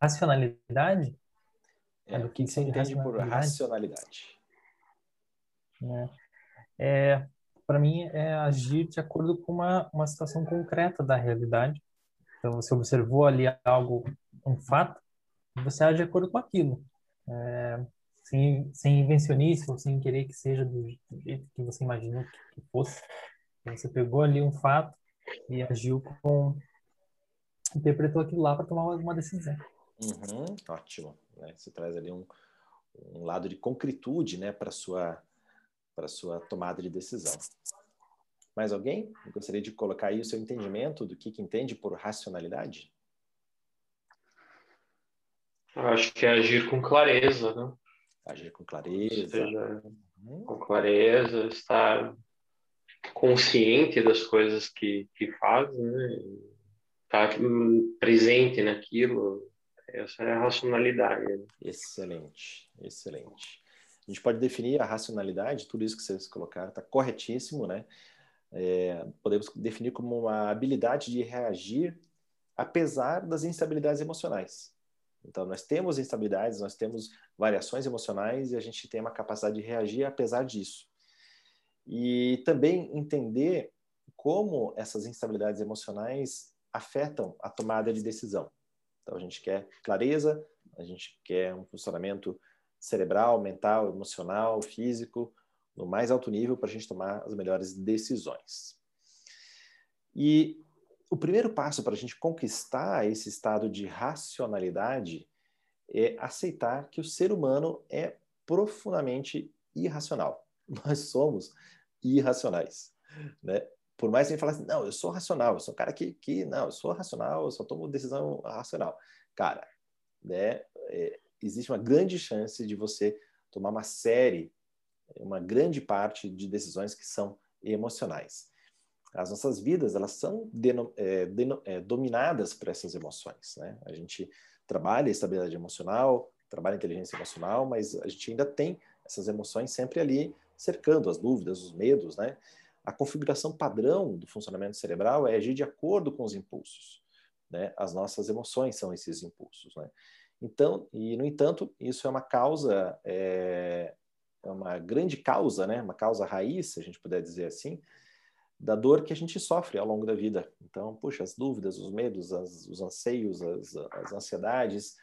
racionalidade? É, do que você entende por racionalidade? É, é para mim, é agir de acordo com uma, uma situação concreta da realidade. Então, você observou ali algo, um fato, você age de acordo com aquilo. É, sem, sem invencionismo, sem querer que seja do, jeito que você imaginou que, que fosse. Então, você pegou ali um fato e agiu com. interpretou aquilo lá para tomar uma decisão. Uhum, ótimo. Né? Você traz ali um, um lado de concretude né, para a sua, sua tomada de decisão. Mais alguém? Eu gostaria de colocar aí o seu entendimento do que, que entende por racionalidade? Eu acho que é agir com clareza, né? Agir com clareza. Seja, uhum. Com clareza, estar consciente das coisas que, que faz, né? Estar presente naquilo. Essa é a racionalidade. Né? Excelente, excelente. A gente pode definir a racionalidade, tudo isso que vocês colocaram está corretíssimo, né? É, podemos definir como uma habilidade de reagir apesar das instabilidades emocionais. Então, nós temos instabilidades, nós temos variações emocionais e a gente tem uma capacidade de reagir apesar disso. E também entender como essas instabilidades emocionais afetam a tomada de decisão. Então, a gente quer clareza, a gente quer um funcionamento cerebral, mental, emocional, físico, no mais alto nível para a gente tomar as melhores decisões. E o primeiro passo para a gente conquistar esse estado de racionalidade é aceitar que o ser humano é profundamente irracional. Nós somos irracionais, né? Por mais que gente fale assim, não, eu sou racional, eu sou um cara que, que não, eu sou racional, eu só tomo decisão racional. Cara, né, é, existe uma grande chance de você tomar uma série, uma grande parte de decisões que são emocionais as nossas vidas elas são deno, é, deno, é, dominadas por essas emoções. Né? A gente trabalha estabilidade emocional, trabalha inteligência emocional, mas a gente ainda tem essas emoções sempre ali cercando as dúvidas, os medos. Né? A configuração padrão do funcionamento cerebral é agir de acordo com os impulsos. Né? As nossas emoções são esses impulsos. Né? Então, e no entanto, isso é uma causa, é, é uma grande causa, né? uma causa raiz, se a gente puder dizer assim, da dor que a gente sofre ao longo da vida. Então, puxa, as dúvidas, os medos, as, os anseios, as, as ansiedades,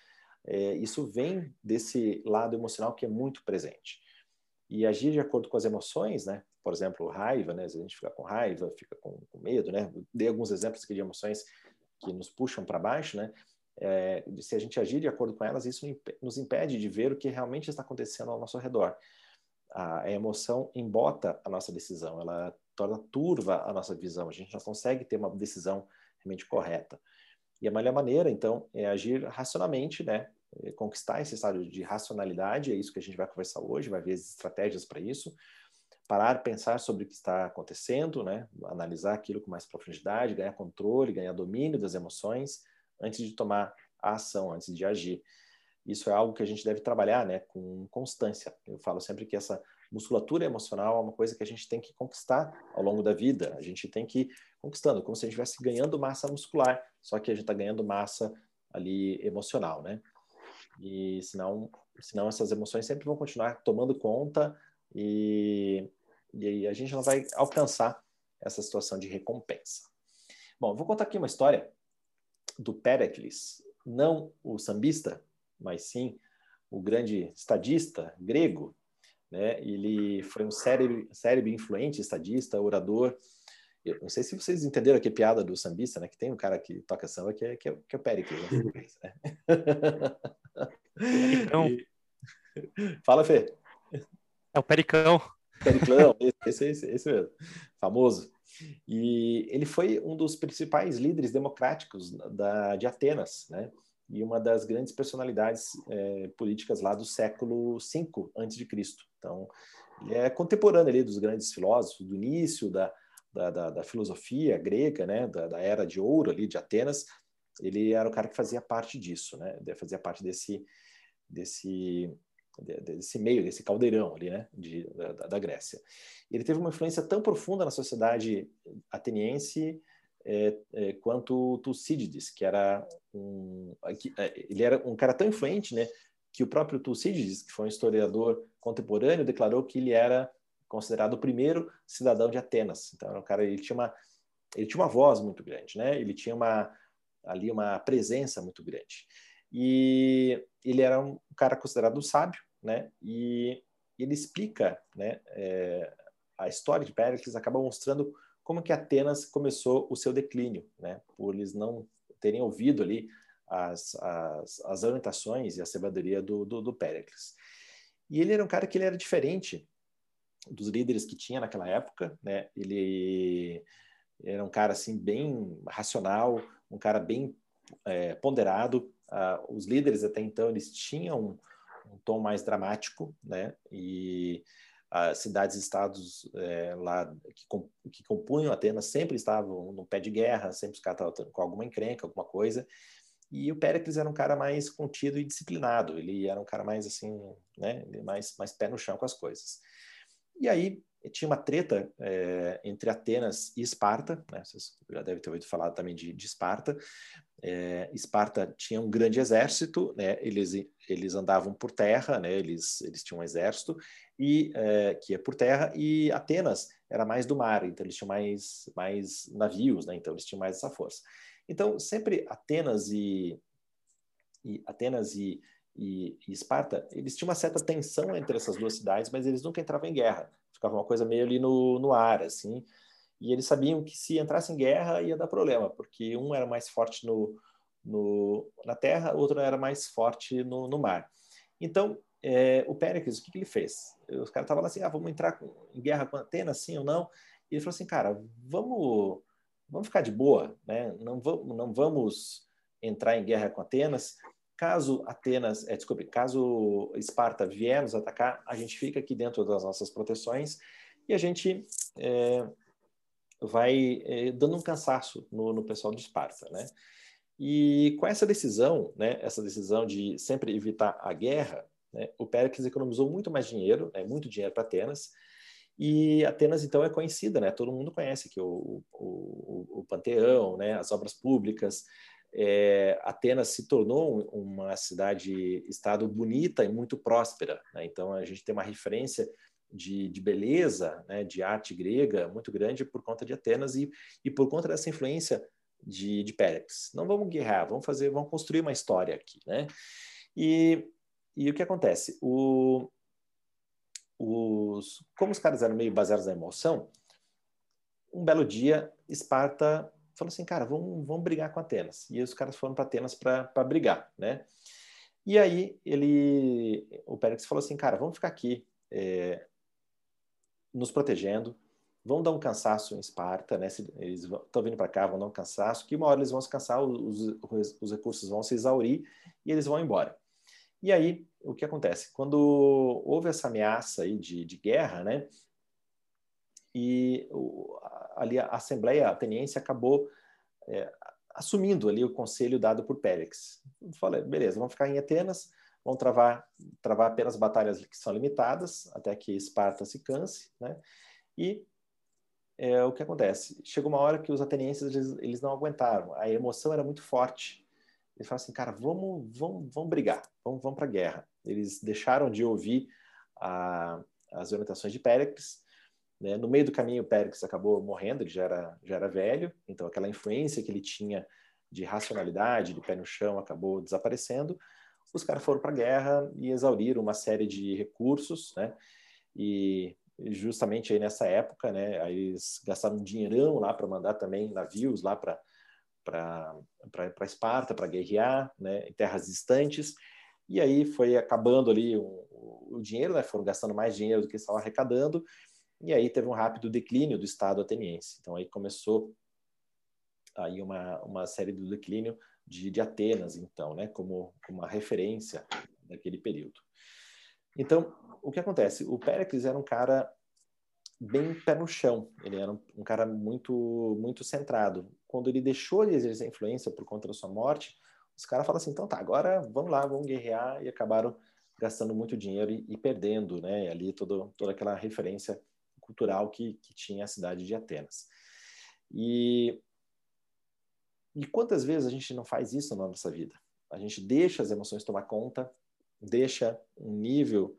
é, isso vem desse lado emocional que é muito presente. E agir de acordo com as emoções, né? Por exemplo, raiva, né? Se a gente fica com raiva, fica com, com medo, né? Dei alguns exemplos aqui de emoções que nos puxam para baixo, né? É, se a gente agir de acordo com elas, isso nos impede de ver o que realmente está acontecendo ao nosso redor. A, emoção embota a nossa decisão, ela torna turva a nossa visão, a gente não consegue ter uma decisão realmente correta. E a melhor maneira, então, é agir racionalmente, né? É conquistar esse estado de racionalidade, é isso que a gente vai conversar hoje, vai ver as estratégias para isso. Parar, pensar sobre o que está acontecendo, né? Analisar aquilo com mais profundidade, ganhar controle, ganhar domínio das emoções antes de tomar a ação, antes de agir. Isso é algo que a gente deve trabalhar, né? Com constância. Eu falo sempre que essa musculatura emocional é uma coisa que a gente tem que conquistar ao longo da vida. A gente tem que ir conquistando, como se a gente estivesse ganhando massa muscular, só que a gente está ganhando massa ali emocional, né? E senão, senão essas emoções sempre vão continuar tomando conta e, e a gente não vai alcançar essa situação de recompensa. Bom, vou contar aqui uma história do Pericles, não o sambista, mas sim o grande estadista grego né? Ele foi um cérebro, cérebro influente, estadista, orador. Eu não sei se vocês entenderam aqui a piada do sambista, né? Que tem um cara que toca samba que é, que é, que é o Pericles, né? Então... E... Fala, Fê. É o Pericão. Periclão, esse, esse, esse mesmo, famoso. E ele foi um dos principais líderes democráticos da, de Atenas, né? e uma das grandes personalidades é, políticas lá do século V a.C. Então, ele é contemporâneo ali dos grandes filósofos, do início da, da, da, da filosofia grega, né, da, da, era de ouro ali de Atenas, ele era o cara que fazia parte disso, né, fazia parte desse, desse, desse meio, desse caldeirão ali, né, de, da, da Grécia. Ele teve uma influência tão profunda na sociedade ateniense é, é, quanto Tucídides, que era um, que, é, ele era um cara tão influente, né, que o próprio Tucídides, que foi um historiador contemporâneo, declarou que ele era considerado o primeiro cidadão de Atenas. Então, um cara, ele tinha uma, ele tinha uma voz muito grande, né? Ele tinha uma ali uma presença muito grande. E ele era um cara considerado sábio, né? E ele explica, né? É, a história de Péricles acaba mostrando como que Atenas começou o seu declínio, né? Por eles não terem ouvido ali as, as, as orientações e a sabedoria do, do, do Péricles. E ele era um cara que ele era diferente dos líderes que tinha naquela época, né? Ele era um cara assim bem racional, um cara bem é, ponderado. Ah, os líderes até então eles tinham um, tom mais dramático, né? E as cidades e estados é, lá que, que compunham Atenas sempre estavam no pé de guerra, sempre os caras com alguma encrenca, alguma coisa. E o Péricles era um cara mais contido e disciplinado. Ele era um cara mais assim, né? Mais mais pé no chão com as coisas. E aí tinha uma treta é, entre Atenas e Esparta, né? vocês já devem ter ouvido falar também de, de Esparta. É, Esparta tinha um grande exército, né? eles, eles andavam por terra, né? eles, eles tinham um exército e, é, que ia por terra, e Atenas era mais do mar, então eles tinham mais, mais navios, né? então eles tinham mais essa força. Então, sempre Atenas e, e Atenas e, e, e, Esparta, eles tinham uma certa tensão entre essas duas cidades, mas eles nunca entravam em guerra. Ficava uma coisa meio ali no, no ar, assim. E eles sabiam que se entrasse em guerra ia dar problema, porque um era mais forte no, no, na terra, outro era mais forte no, no mar. Então, é, o Péricles, o que, que, ele fez? Os caras estavam assim, ah, vamos entrar em guerra com Atenas, sim ou não? E ele falou assim, cara, vamos, vamos ficar de boa, né? Não vamos, não vamos entrar em guerra com Atenas, Caso Atenas, é, desculpe, caso Esparta vier nos atacar, a gente fica aqui dentro das nossas proteções e a gente é, vai é, dando um cansaço no, no, pessoal de Esparta, né? E com essa decisão, né, essa decisão de sempre evitar a guerra, né, o Péricles economizou muito mais dinheiro, né, muito dinheiro para Atenas, e Atenas, então, é conhecida, né? Todo mundo conhece que o, o, o Panteão, né? As obras públicas, é, Atenas se tornou uma cidade-estado bonita e muito próspera. Né? Então, a gente tem uma referência de, de beleza, né? de arte grega muito grande por conta de Atenas e, e por conta dessa influência de, de Péricles. Não vamos guerrear, vamos fazer, vamos construir uma história aqui, né? E, e o que acontece? O, os, como os caras eram meio baseados na emoção, um belo dia, Esparta falou assim, cara, vamos, vamos brigar com Atenas. E os caras foram para Atenas para brigar, né? E aí ele, o Pérez falou assim, cara, vamos ficar aqui é, nos protegendo, vão dar um cansaço em Esparta, né? Eles estão vindo para cá, vão dar um cansaço, que uma hora eles vão se cansar, os, os, os, recursos vão se exaurir e eles vão embora. E aí, o que acontece? Quando houve essa ameaça aí de, de guerra, né? E o, ali a Assembleia Ateniense acabou é, assumindo ali o conselho dado por Périx. Falei, beleza, vamos ficar em Atenas, vamos travar, travar apenas batalhas que são limitadas, até que Esparta se canse, né? E é, o que acontece? Chegou uma hora que os atenienses eles, eles não aguentaram, a emoção era muito forte. Eles falaram assim, cara, vamos, vamos, vamos brigar, vamos, vamos para a guerra. Eles deixaram de ouvir a, as orientações de Péricles né? No meio do caminho, Péricles acabou morrendo, ele já era, já era velho, então aquela influência que ele tinha de racionalidade, de pé no chão, acabou desaparecendo. Os caras foram para a guerra e exauriram uma série de recursos, né? E justamente aí nessa época, né, aí eles gastaram um dinheirão lá para mandar também navios lá para para Esparta, para guerrear, né, em terras distantes. E aí foi acabando ali o, o dinheiro, né, foram gastando mais dinheiro do que estavam arrecadando, e aí teve um rápido declínio do Estado ateniense. Então aí começou aí uma, uma série do declínio de, de Atenas, então, né, como, uma referência daquele período. Então, o que acontece? O Péricles era um cara bem pé no chão, ele era um, um cara muito muito centrado. Quando ele deixou de exercer influência por conta da sua morte, os caras falaram assim, então tá, agora vamos lá, vamos guerrear, e acabaram gastando muito dinheiro e, e perdendo, né, ali todo, toda aquela referência cultural que, que tinha a cidade de Atenas. E E quantas vezes a gente não faz isso na nossa vida? A gente deixa as emoções tomar conta, deixa um nível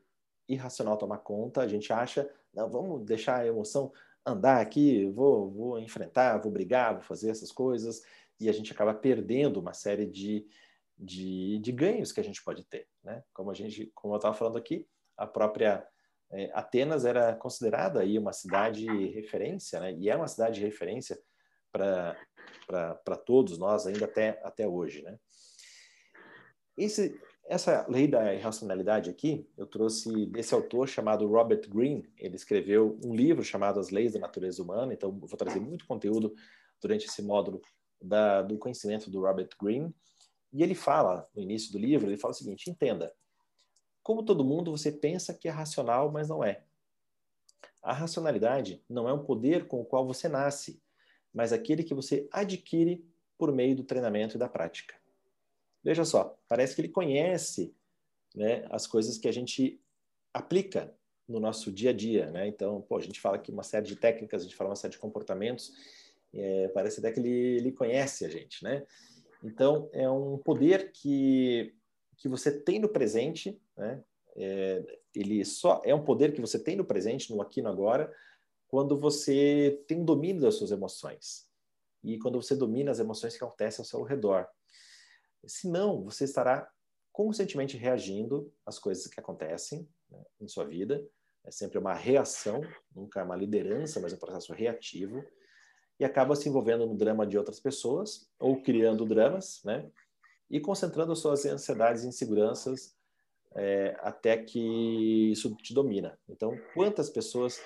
irracional tomar conta, a gente acha, não, vamos deixar a emoção andar aqui, vou, vou enfrentar, vou brigar, vou fazer essas coisas, e a gente acaba perdendo uma série de, de, de ganhos que a gente pode ter, né? Como a gente, como eu estava falando aqui, a própria é, Atenas era considerada aí uma cidade referência, né? E é uma cidade referência para todos nós ainda até, até hoje, né? Esse, essa lei da irracionalidade aqui, eu trouxe desse autor chamado Robert Greene. Ele escreveu um livro chamado As Leis da Natureza Humana, então vou trazer muito conteúdo durante esse módulo da, do conhecimento do Robert Greene. E ele fala, no início do livro, ele fala o seguinte, entenda, como todo mundo, você pensa que é racional, mas não é. A racionalidade não é um poder com o qual você nasce, mas aquele que você adquire por meio do treinamento e da prática. Veja só, parece que ele conhece né, as coisas que a gente aplica no nosso dia a dia, né? Então, pô, a gente fala aqui uma série de técnicas, a gente fala uma série de comportamentos, é, parece até que ele, ele conhece a gente, né? Então, é um poder que que você tem no presente, né? É, ele só é um poder que você tem no presente, no aqui no agora, quando você tem domínio das suas emoções e quando você domina as emoções que acontecem ao seu redor. Senão, você estará conscientemente reagindo às coisas que acontecem né, em sua vida. É sempre uma reação, nunca uma liderança, mas um processo reativo. E acaba se envolvendo no drama de outras pessoas ou criando dramas, né? e concentrando suas ansiedades e inseguranças é, até que isso te domina. Então, quantas pessoas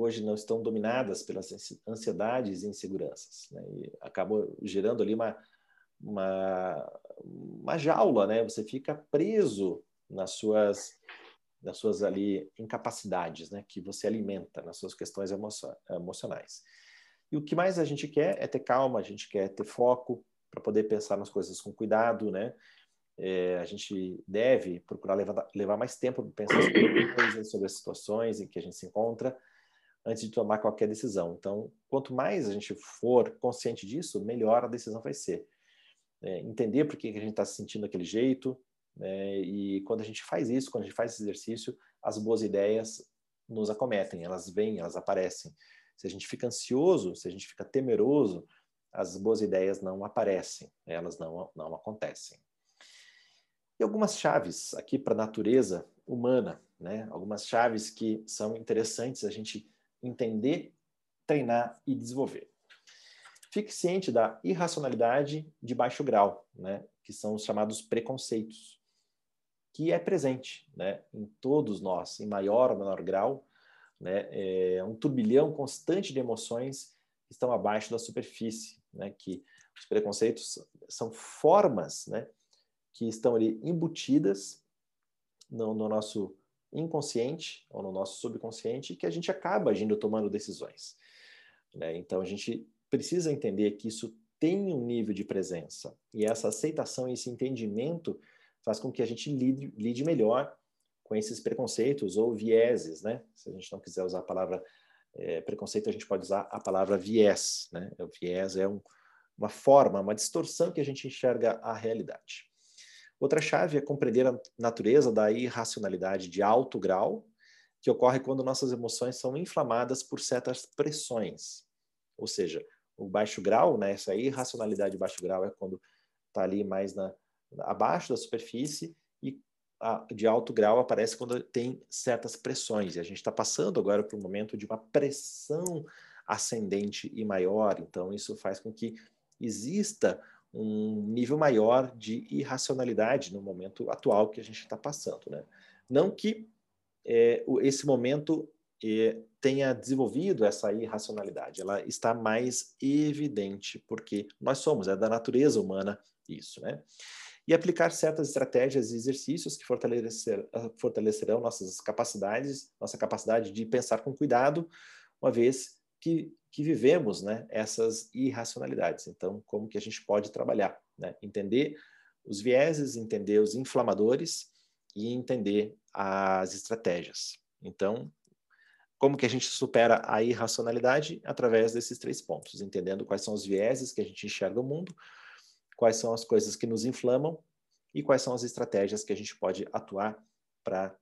hoje não estão dominadas pelas ansiedades e inseguranças? Né? E acabam gerando ali uma, uma, uma jaula, né? Você fica preso nas suas nas suas ali incapacidades, né? Que você alimenta nas suas questões emocionais. E o que mais a gente quer é ter calma, a gente quer ter foco, para poder pensar nas coisas com cuidado, né? É, a gente deve procurar levar, levar mais tempo para pensar sobre, coisas, sobre as situações em que a gente se encontra antes de tomar qualquer decisão. Então, quanto mais a gente for consciente disso, melhor a decisão vai ser. É, entender por que a gente está se sentindo daquele jeito, né? e quando a gente faz isso, quando a gente faz esse exercício, as boas ideias nos acometem, elas vêm, elas aparecem. Se a gente fica ansioso, se a gente fica temeroso, as boas ideias não aparecem, elas não, não acontecem. E algumas chaves aqui para a natureza humana, né? algumas chaves que são interessantes a gente entender, treinar e desenvolver. Fique ciente da irracionalidade de baixo grau, né? que são os chamados preconceitos, que é presente né? em todos nós, em maior ou menor grau, né? é um turbilhão constante de emoções que estão abaixo da superfície né, que os preconceitos são formas né, que estão ali embutidas no, no nosso inconsciente ou no nosso subconsciente que a gente acaba agindo tomando decisões. Né? Então a gente precisa entender que isso tem um nível de presença e essa aceitação e esse entendimento faz com que a gente lide, lide melhor com esses preconceitos ou vieses, né? Se a gente não quiser usar a palavra é, preconceito, a gente pode usar a palavra viés. Né? O viés é um, uma forma, uma distorção que a gente enxerga a realidade. Outra chave é compreender a natureza da irracionalidade de alto grau, que ocorre quando nossas emoções são inflamadas por certas pressões. Ou seja, o baixo grau, né, essa irracionalidade de baixo grau é quando está ali mais na, abaixo da superfície de alto grau aparece quando tem certas pressões. E a gente está passando agora por um momento de uma pressão ascendente e maior. Então, isso faz com que exista um nível maior de irracionalidade no momento atual que a gente está passando. Né? Não que é, esse momento é, tenha desenvolvido essa irracionalidade, ela está mais evidente, porque nós somos, é da natureza humana isso. Né? e aplicar certas estratégias e exercícios que fortalecer, ah, fortalecerão nossas capacidades, nossa capacidade de pensar com cuidado, uma vez que, que vivemos né, essas irracionalidades. Então, como que a gente pode trabalhar? Né? Entender os vieses, entender os inflamadores e entender as estratégias. Então, como que a gente supera a irracionalidade? Através desses três pontos, entendendo quais são os vieses que a gente enxerga o mundo, quais são as coisas que nos inflamam e quais são as estratégias que a gente pode atuar para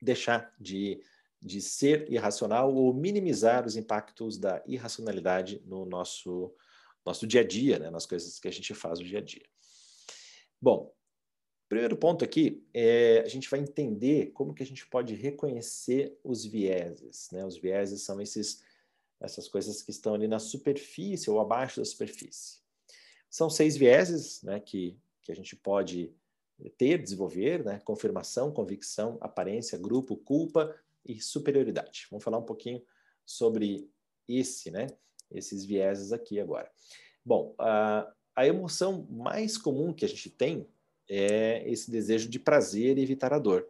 deixar de, de ser irracional ou minimizar os impactos da irracionalidade no nosso, nosso dia a dia, né, nas coisas que a gente faz no dia a dia. Bom, primeiro ponto aqui é a gente vai entender como que a gente pode reconhecer os vieses. Né? Os vieses são esses, essas coisas que estão ali na superfície ou abaixo da superfície. São seis vieses né, que, que a gente pode ter, desenvolver, né? confirmação, convicção, aparência, grupo, culpa e superioridade. Vamos falar um pouquinho sobre esse, né? esses vieses aqui agora. Bom, a, a emoção mais comum que a gente tem é esse desejo de prazer e evitar a dor.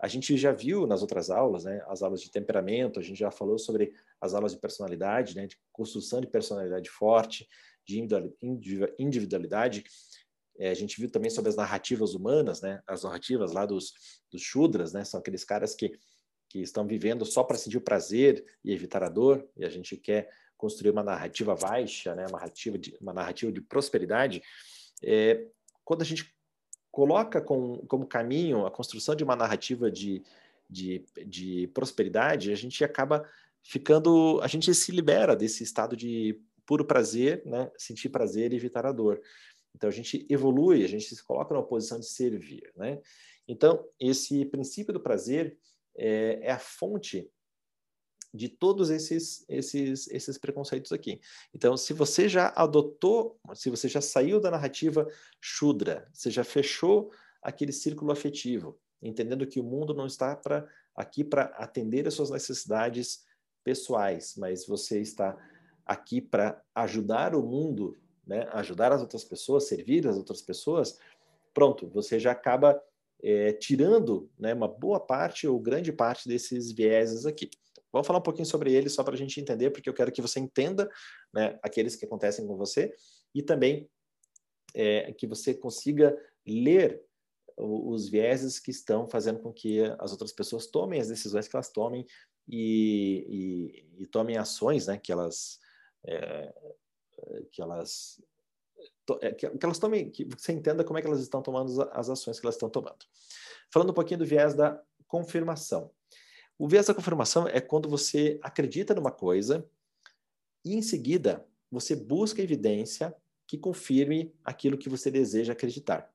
A gente já viu nas outras aulas, né, as aulas de temperamento, a gente já falou sobre as aulas de personalidade, né, de construção de personalidade forte, de individualidade. É, a gente viu também sobre as narrativas humanas, né, as narrativas lá dos, dos Shudras, né, são aqueles caras que, que estão vivendo só para sentir o prazer e evitar a dor, e a gente quer construir uma narrativa baixa, né, uma narrativa de, uma narrativa de prosperidade, é, quando a gente coloca com, como caminho a construção de uma narrativa de, de, de prosperidade, a gente acaba ficando, a gente se libera desse estado de puro prazer, né, sentir prazer e evitar a dor. Então a gente evolui, a gente se coloca numa posição de servir, né? Então esse princípio do prazer é, é a fonte de todos esses, esses, esses preconceitos aqui. Então, se você já adotou, se você já saiu da narrativa Shudra, você já fechou aquele círculo afetivo, entendendo que o mundo não está pra, aqui para atender as suas necessidades pessoais, mas você está aqui para ajudar o mundo, né? ajudar as outras pessoas, servir as outras pessoas, pronto, você já acaba é, tirando né, uma boa parte ou grande parte desses vieses aqui. Vamos falar um pouquinho sobre ele só para a gente entender, porque eu quero que você entenda né, aqueles que acontecem com você e também é, que você consiga ler os vieses que estão fazendo com que as outras pessoas tomem as decisões que elas tomem e, e, e tomem ações né, que elas é, que elas que, elas tomem que você entenda como é que elas estão tomando as ações que elas estão tomando falando um pouquinho do viés da confirmação o viés da confirmação é quando você acredita numa coisa e, em seguida, você busca evidência que confirme aquilo que você deseja acreditar.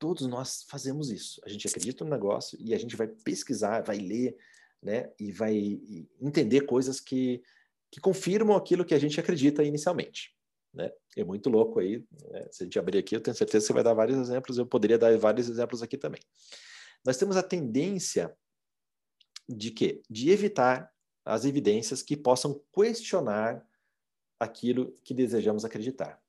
Todos nós fazemos isso. A gente acredita no negócio e a gente vai pesquisar, vai ler, né? E vai entender coisas que, que confirmam aquilo que a gente acredita inicialmente. Né? É muito louco aí. Né? Se a gente abrir aqui, eu tenho certeza que você vai dar vários exemplos. Eu poderia dar vários exemplos aqui também. Nós temos a tendência de quê? De evitar as evidências que possam questionar aquilo que desejamos acreditar.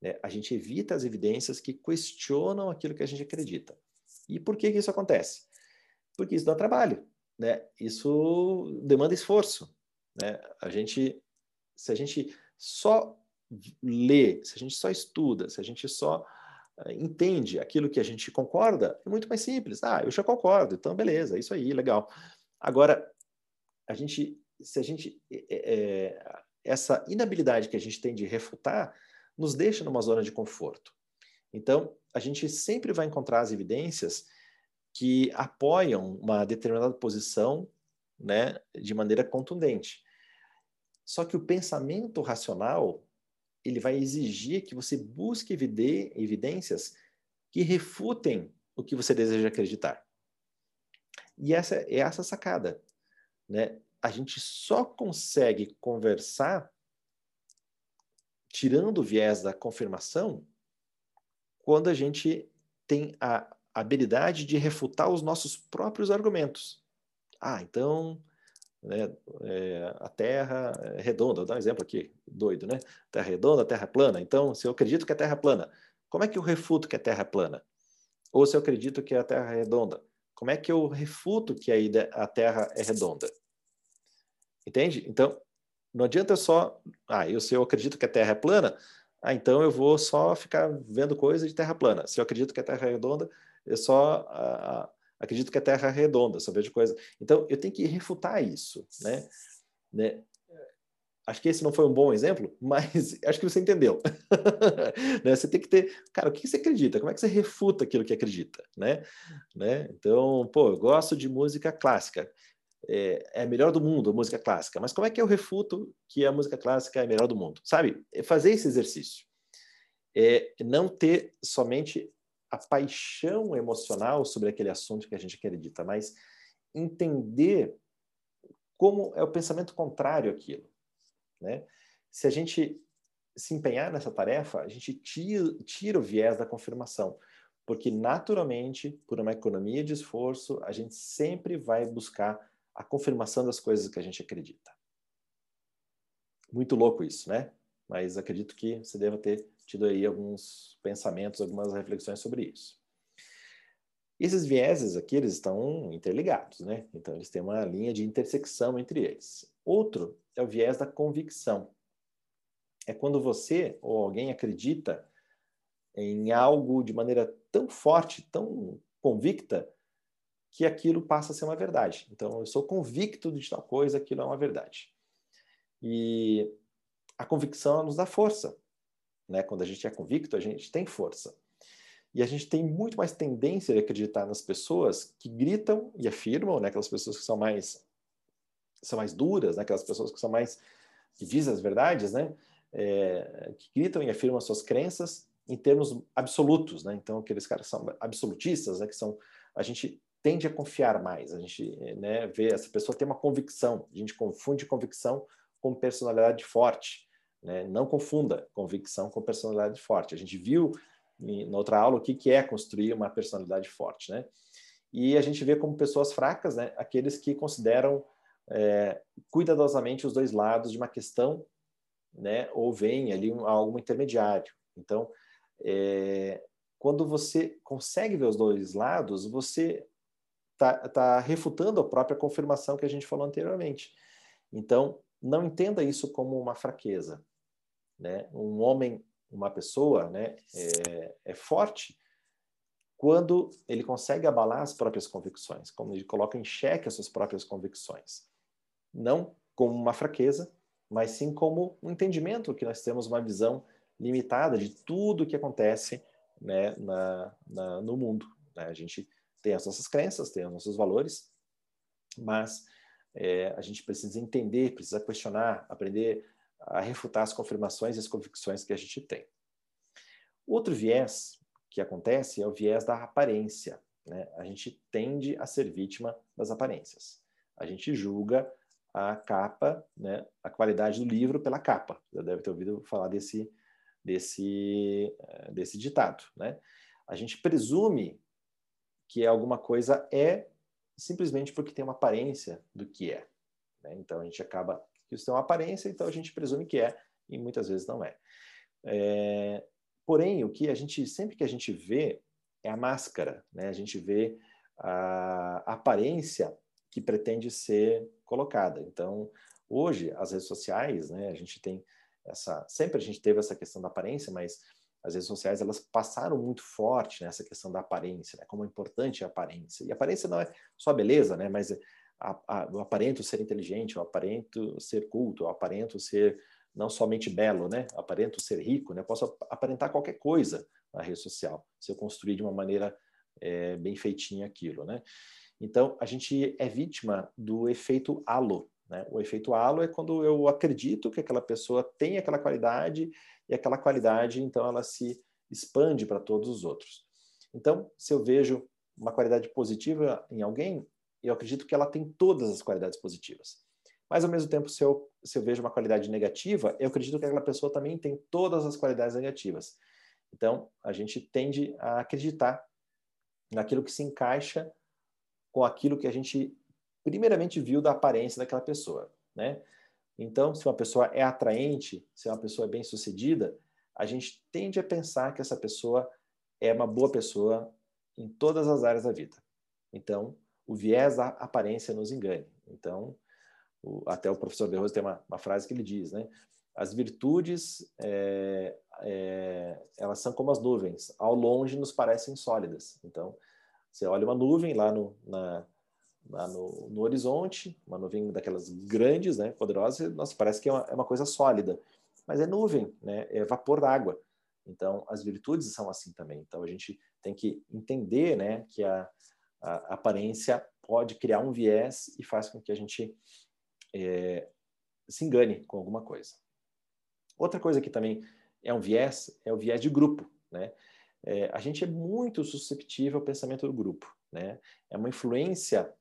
Né? A gente evita as evidências que questionam aquilo que a gente acredita. E por que, que isso acontece? Porque isso dá trabalho, né? Isso demanda esforço, né? A gente, se a gente só lê, se a gente só estuda, se a gente só eh, entende aquilo que a gente concorda, é muito mais simples. Ah, eu já concordo, então beleza, é isso aí, legal. Agora, a gente, se a gente, é, essa inabilidade que a gente tem de refutar, nos deixa numa zona de conforto. Então, a gente sempre vai encontrar as evidências que apoiam uma determinada posição, né, de maneira contundente. Só que o pensamento racional ele vai exigir que você busque evidências que refutem o que você deseja acreditar. E essa é essa sacada, né? A gente só consegue conversar tirando o viés da confirmação quando a gente tem a habilidade de refutar os nossos próprios argumentos. Ah, então né? É, a Terra é redonda, vou dar um exemplo aqui, doido, né? Terra redonda, Terra plana. Então, se eu acredito que a Terra é plana, como é que eu refuto que a Terra é plana? Ou se eu acredito que a Terra é redonda, como é que eu refuto que a Terra é redonda? Entende? Então, não adianta só, ah, eu, se eu acredito que a Terra é plana, ah, então eu vou só ficar vendo coisa de Terra plana. Se eu acredito que a Terra é redonda, eu só ah, acredito que a Terra é redonda, só vejo coisa. Então, eu tenho que refutar isso, né? né? Acho que esse não foi um bom exemplo, mas acho que você entendeu. né? Você tem que ter, cara, o que você acredita? Como é que você refuta aquilo que acredita, né? né? Então, pô, eu gosto de música clássica. É, é a melhor do mundo a música clássica, mas como é que eu refuto que a música clássica é a melhor do mundo? Sabe? É fazer esse exercício. É não ter somente a paixão emocional sobre aquele assunto que a gente acredita, mas entender como é o pensamento contrário àquilo. Né? Se a gente se empenhar nessa tarefa, a gente tira, tira o viés da confirmação, porque naturalmente, por uma economia de esforço, a gente sempre vai buscar a confirmação das coisas que a gente acredita. Muito louco isso, né? Mas acredito que você deva ter tido aí alguns pensamentos, algumas reflexões sobre isso. Esses vieses aqui, eles estão interligados, né? Então, eles têm uma linha de intersecção entre eles. Outro é o viés da convicção. É quando você ou alguém acredita em algo de maneira tão forte, tão convicta, que aquilo passa a ser uma verdade. Então, eu sou convicto de tal coisa, aquilo é uma verdade. E a convicção nos dá força. Né? Quando a gente é convicto, a gente tem força. E a gente tem muito mais tendência de acreditar nas pessoas que gritam e afirmam, né? aquelas pessoas que são mais são mais duras, né? aquelas pessoas que são mais que dizem as verdades, né? É, que gritam e afirmam as suas crenças em termos absolutos, né? Então aqueles caras são absolutistas, né? Que são a gente tende a confiar mais, a gente né, vê essa pessoa tem uma convicção, a gente confunde convicção com personalidade forte, né? Não confunda convicção com personalidade forte. A gente viu na outra aula o que que é construir uma personalidade forte, né? E a gente vê como pessoas fracas, né? Aqueles que consideram é, cuidadosamente os dois lados de uma questão, né, ou vem ali um, algo intermediário. Então, é, quando você consegue ver os dois lados, você está tá refutando a própria confirmação que a gente falou anteriormente. Então, não entenda isso como uma fraqueza. Né? Um homem, uma pessoa, né, é, é forte quando ele consegue abalar as próprias convicções, quando ele coloca em xeque as suas próprias convicções não como uma fraqueza, mas sim como um entendimento que nós temos uma visão limitada de tudo que acontece né, na, na, no mundo. Né? A gente tem as nossas crenças, tem os nossos valores, mas é, a gente precisa entender, precisa questionar, aprender a refutar as confirmações e as convicções que a gente tem. Outro viés que acontece é o viés da aparência. Né? A gente tende a ser vítima das aparências. A gente julga a capa, né, a qualidade do livro pela capa. Já deve ter ouvido falar desse, desse, eh, desse ditado. Né? A gente presume que alguma coisa é simplesmente porque tem uma aparência do que é. Né? Então a gente acaba que isso tem uma aparência, então a gente presume que é e muitas vezes não é. é. Porém, o que a gente sempre que a gente vê é a máscara, né? A gente vê a aparência que pretende ser colocada. Então, hoje, as redes sociais, né, a gente tem essa. Sempre a gente teve essa questão da aparência, mas as redes sociais elas passaram muito forte nessa questão da aparência, né, como é importante a aparência. E a aparência não é só beleza, né, mas eu aparento ser inteligente, eu aparento ser culto, eu aparento ser não somente belo, né? Eu aparento ser rico, né? Eu posso aparentar qualquer coisa na rede social, se eu construir de uma maneira é, bem feitinha aquilo, né? Então, a gente é vítima do efeito halo. Né? O efeito halo é quando eu acredito que aquela pessoa tem aquela qualidade e aquela qualidade, então, ela se expande para todos os outros. Então, se eu vejo uma qualidade positiva em alguém, eu acredito que ela tem todas as qualidades positivas. Mas, ao mesmo tempo, se eu, se eu vejo uma qualidade negativa, eu acredito que aquela pessoa também tem todas as qualidades negativas. Então, a gente tende a acreditar naquilo que se encaixa com aquilo que a gente primeiramente viu da aparência daquela pessoa, né? Então, se uma pessoa é atraente, se uma pessoa é bem-sucedida, a gente tende a pensar que essa pessoa é uma boa pessoa em todas as áreas da vida. Então, o viés da aparência nos engane. Então, o, até o professor De Rose tem uma, uma, frase que ele diz, né? As virtudes, é, é, elas são como as nuvens, ao longe nos parecem sólidas. Então, você olha uma nuvem lá no, na, lá no, no horizonte, uma nuvem daquelas grandes, né, poderosas, nossa, parece que é uma, é uma coisa sólida, mas é nuvem, né, é vapor d'água. Então, as virtudes são assim também. Então, a gente tem que entender né, que a, a aparência pode criar um viés e faz com que a gente é, se engane com alguma coisa. Outra coisa que também é um viés é o viés de grupo. Né? É, a gente é muito susceptível ao pensamento do grupo. Né? É uma influência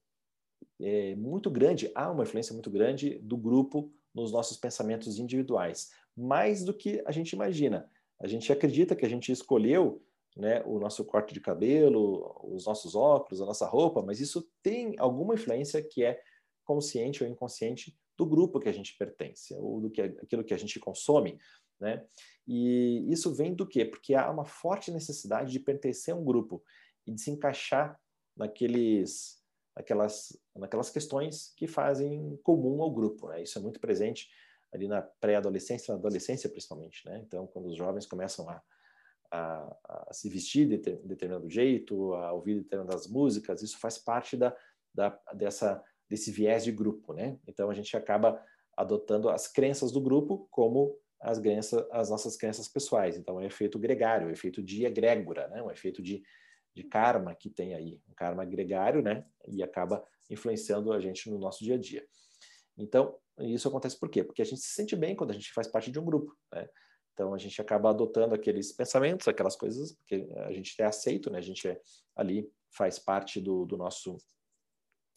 é, muito grande, há uma influência muito grande do grupo nos nossos pensamentos individuais, mais do que a gente imagina. A gente acredita que a gente escolheu né, o nosso corte de cabelo, os nossos óculos, a nossa roupa, mas isso tem alguma influência que é consciente ou inconsciente do grupo que a gente pertence, ou do que aquilo que a gente consome, né? E isso vem do quê? Porque há uma forte necessidade de pertencer a um grupo e de se encaixar naqueles aquelas naquelas questões que fazem comum ao grupo, né? Isso é muito presente ali na pré-adolescência, na adolescência principalmente, né? Então, quando os jovens começam a a, a, se vestir de determinado jeito, a ouvir determinadas músicas, isso faz parte da, da, dessa, desse viés de grupo, né? Então a gente acaba adotando as crenças do grupo como as, crenças, as nossas crenças pessoais. Então é um efeito gregário, um efeito de egrégora, né? Um efeito de, de karma que tem aí, um karma gregário, né? E acaba influenciando a gente no nosso dia a dia. Então, isso acontece por quê? Porque a gente se sente bem quando a gente faz parte de um grupo, né? Então a gente acaba adotando aqueles pensamentos, aquelas coisas, porque a gente é aceito, né? A gente é, ali faz parte do, do nosso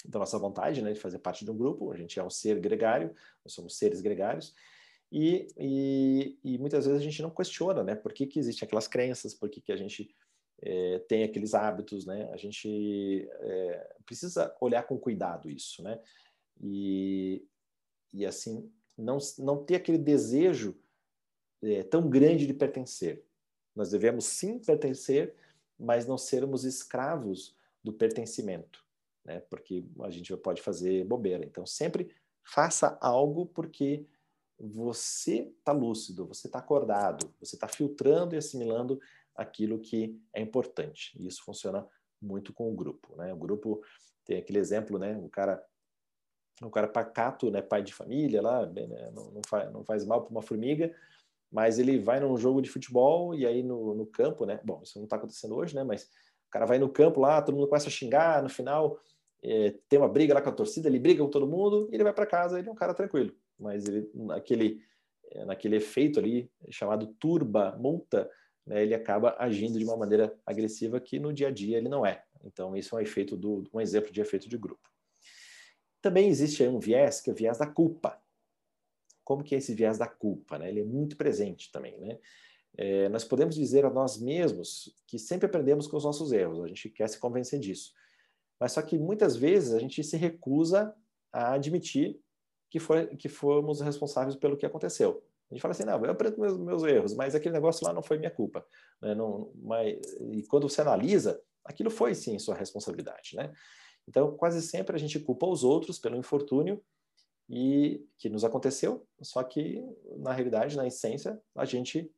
da nossa vontade, né, de fazer parte de um grupo. A gente é um ser gregário, nós somos seres gregários. E, e, e muitas vezes a gente não questiona, né? Por que, que existem aquelas crenças, por que, que a gente é, tem aqueles hábitos, né? A gente é, precisa olhar com cuidado isso, né? E, e assim, não, não ter aquele desejo é, tão grande de pertencer. Nós devemos sim pertencer, mas não sermos escravos do pertencimento, né? Porque a gente pode fazer bobeira. Então sempre faça algo porque você está lúcido, você está acordado, você está filtrando e assimilando aquilo que é importante. E isso funciona muito com o grupo, né? O grupo tem aquele exemplo, né? O cara um cara pacato, né, pai de família lá, né, não, não, faz, não faz mal para uma formiga, mas ele vai num jogo de futebol e aí no, no campo, né? Bom, isso não está acontecendo hoje, né? Mas o cara vai no campo lá, todo mundo começa a xingar, no final é, tem uma briga lá com a torcida, ele briga com todo mundo e ele vai para casa, ele é um cara tranquilo. Mas ele, naquele, é, naquele efeito ali, chamado turba, multa, né, ele acaba agindo de uma maneira agressiva que no dia a dia ele não é. Então, isso é um efeito do, um exemplo de efeito de grupo. Também existe um viés, que é o viés da culpa como que é esse viés da culpa, né? Ele é muito presente também, né? É, nós podemos dizer a nós mesmos que sempre aprendemos com os nossos erros, a gente quer se convencer disso. Mas só que muitas vezes a gente se recusa a admitir que, foi, que fomos responsáveis pelo que aconteceu. A gente fala assim, não, eu aprendo meus, meus erros, mas aquele negócio lá não foi minha culpa. Né? Não, mas, e quando você analisa, aquilo foi sim sua responsabilidade. Né? Então, quase sempre a gente culpa os outros pelo infortúnio e que nos aconteceu, só que na realidade, na essência, a gente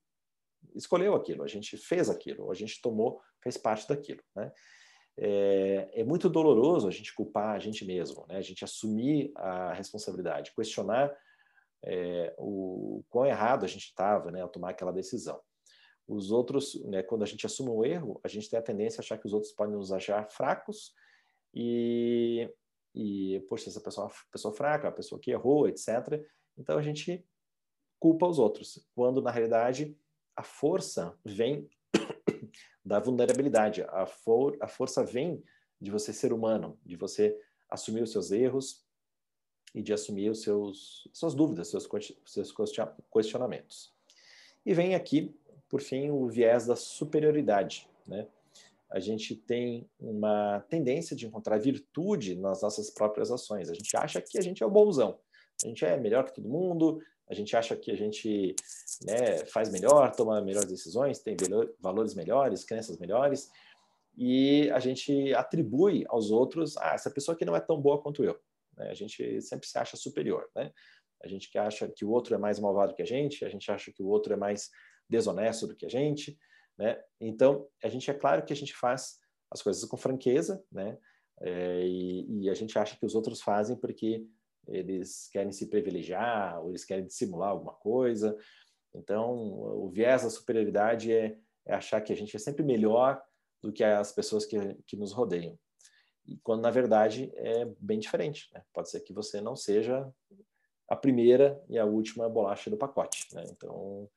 escolheu aquilo, a gente fez aquilo, a gente tomou, fez parte daquilo, né? É, é, muito doloroso a gente culpar a gente mesmo, né? A gente assumir a responsabilidade, questionar é, o, quão errado a gente estava, né, ao tomar aquela decisão. Os outros, né, quando a gente assume um erro, a gente tem a tendência a achar que os outros podem nos achar fracos e e, poxa, essa pessoa é uma pessoa fraca, a pessoa que errou, etc. Então a gente culpa os outros, quando na realidade a força vem da vulnerabilidade, a, for, a força vem de você ser humano, de você assumir os seus erros e de assumir os seus suas dúvidas, seus, seus questionamentos. E vem aqui, por fim, o viés da superioridade, né? A gente tem uma tendência de encontrar virtude nas nossas próprias ações. A gente acha que a gente é o bonzão, a gente é melhor que todo mundo, a gente acha que a gente né, faz melhor, toma melhores decisões, tem valores melhores, crenças melhores, e a gente atribui aos outros, ah, essa pessoa aqui não é tão boa quanto eu. Né? A gente sempre se acha superior, né? A gente que acha que o outro é mais malvado que a gente, a gente acha que o outro é mais desonesto do que a gente, né? Então, a gente é claro que a gente faz as coisas com franqueza, né? é, e, e, a gente acha que os outros fazem porque eles querem se privilegiar ou eles querem dissimular alguma coisa. Então, o viés da superioridade é, é achar que a gente é sempre melhor do que as pessoas que, que nos rodeiam. E quando, na verdade, é bem diferente. Né? Pode ser que você não seja a primeira e a última bolacha do pacote. Né? Então,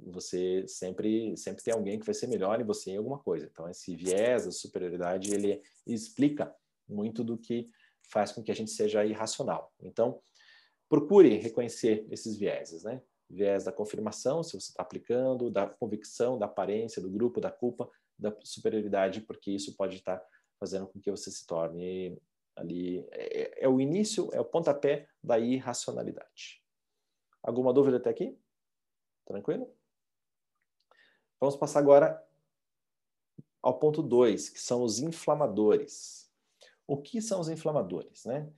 você sempre sempre tem alguém que vai ser melhor em você em alguma coisa. Então esse viés da superioridade ele explica muito do que faz com que a gente seja irracional. Então procure reconhecer esses vieses, né? Viés da confirmação, se você está aplicando, da convicção, da aparência, do grupo, da culpa, da superioridade, porque isso pode estar fazendo com que você se torne ali é, é o início, é o pontapé da irracionalidade. Alguma dúvida até aqui? Tranquilo? Vamos passar agora ao ponto 2, que são os inflamadores. O que são os inflamadores? Né?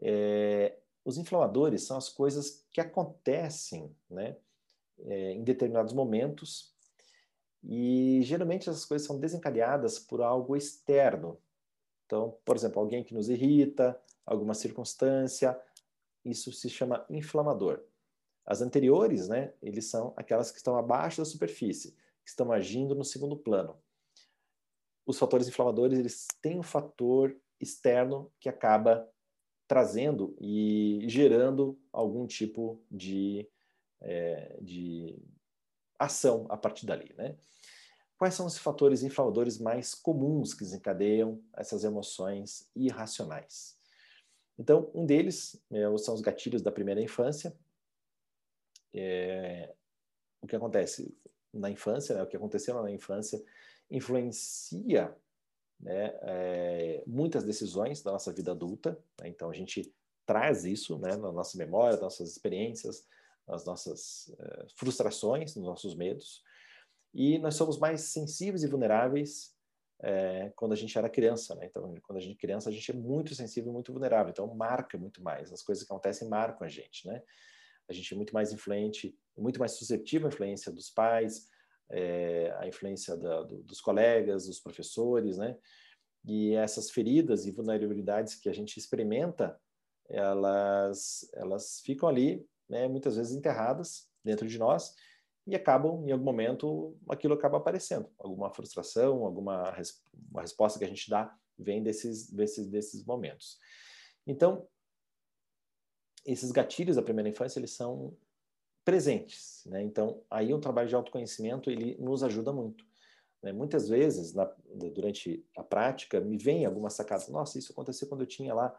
É, os inflamadores são as coisas que acontecem né, é, em determinados momentos e geralmente essas coisas são desencadeadas por algo externo. Então, por exemplo, alguém que nos irrita, alguma circunstância, isso se chama inflamador. As anteriores, né, eles são aquelas que estão abaixo da superfície, que estão agindo no segundo plano. Os fatores inflamadores, eles têm um fator externo que acaba trazendo e gerando algum tipo de, é, de ação a partir dali, né? Quais são os fatores inflamadores mais comuns que desencadeiam essas emoções irracionais? Então, um deles é, são os gatilhos da primeira infância, é, o que acontece na infância, né, o que aconteceu na infância, influencia né, é, muitas decisões da nossa vida adulta. Né, então, a gente traz isso né, na nossa memória, nas nossas experiências, nas nossas é, frustrações, nos nossos medos. E nós somos mais sensíveis e vulneráveis é, quando a gente era criança, né? Então, quando a gente é criança, a gente é muito sensível, muito vulnerável. Então, marca muito mais. As coisas que acontecem marcam a gente, né? A gente é muito mais influente, muito mais suscetível à influência dos pais, é, à influência da, do, dos colegas, dos professores, né? E essas feridas e vulnerabilidades que a gente experimenta, elas, elas ficam ali, né, muitas vezes enterradas dentro de nós e acabam, em algum momento, aquilo acaba aparecendo. Alguma frustração, alguma res, uma resposta que a gente dá vem desses, desses, desses momentos. Então, esses gatilhos da primeira infância eles são presentes, né? Então aí o trabalho de autoconhecimento ele nos ajuda muito. Né? Muitas vezes na, durante a prática me vem algumas sacadas. Nossa, isso aconteceu quando eu tinha lá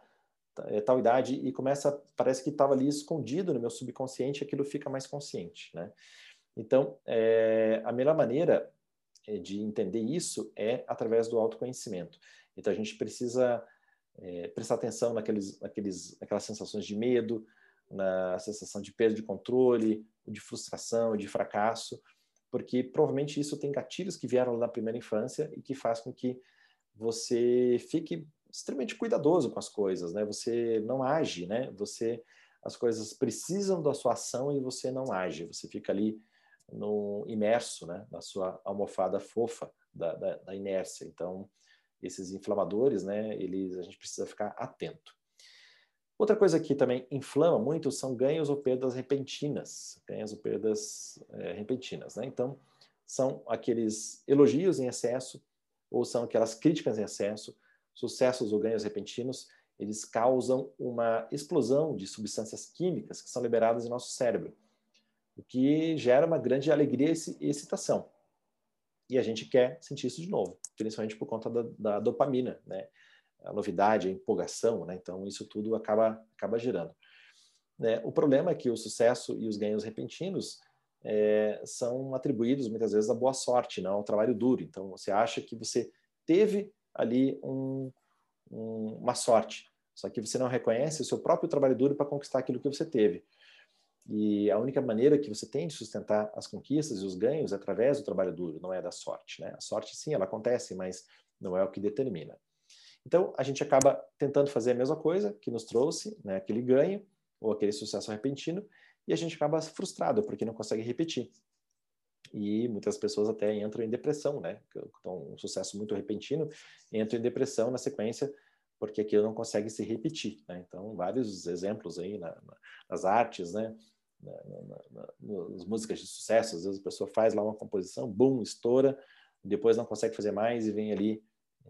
é, tal idade e começa parece que estava ali escondido no meu subconsciente, aquilo fica mais consciente, né? Então é, a melhor maneira é, de entender isso é através do autoconhecimento. Então a gente precisa é, prestar atenção naqueles, naqueles, naquelas sensações de medo, na sensação de perda de controle, de frustração, de fracasso, porque provavelmente isso tem gatilhos que vieram na primeira infância e que faz com que você fique extremamente cuidadoso com as coisas, né? Você não age, né? Você as coisas precisam da sua ação e você não age, você fica ali no imerso, né? Na sua almofada fofa da, da, da inércia. Então esses inflamadores, né, eles, a gente precisa ficar atento. Outra coisa que também inflama muito são ganhos ou perdas repentinas, ganhos ou perdas é, repentinas, né? Então, são aqueles elogios em excesso ou são aquelas críticas em excesso, sucessos ou ganhos repentinos, eles causam uma explosão de substâncias químicas que são liberadas em nosso cérebro, o que gera uma grande alegria e excitação e a gente quer sentir isso de novo, principalmente por conta da, da dopamina, né? A novidade, a empolgação, né? Então isso tudo acaba acaba gerando. Né? O problema é que o sucesso e os ganhos repentinos é, são atribuídos muitas vezes à boa sorte, não ao trabalho duro. Então você acha que você teve ali um, um, uma sorte, só que você não reconhece o seu próprio trabalho duro para conquistar aquilo que você teve. E a única maneira que você tem de sustentar as conquistas e os ganhos é através do trabalho duro, não é da sorte. Né? A sorte, sim, ela acontece, mas não é o que determina. Então, a gente acaba tentando fazer a mesma coisa que nos trouxe né, aquele ganho ou aquele sucesso repentino, e a gente acaba frustrado porque não consegue repetir. e muitas pessoas até entram em depressão, né? Então, um sucesso muito repentino, entram em depressão na sequência porque aquilo não consegue se repetir, né? Então, vários exemplos aí na, na, nas artes, né? Na, nas músicas de sucesso, às vezes a pessoa faz lá uma composição, bum, estoura, depois não consegue fazer mais e vem ali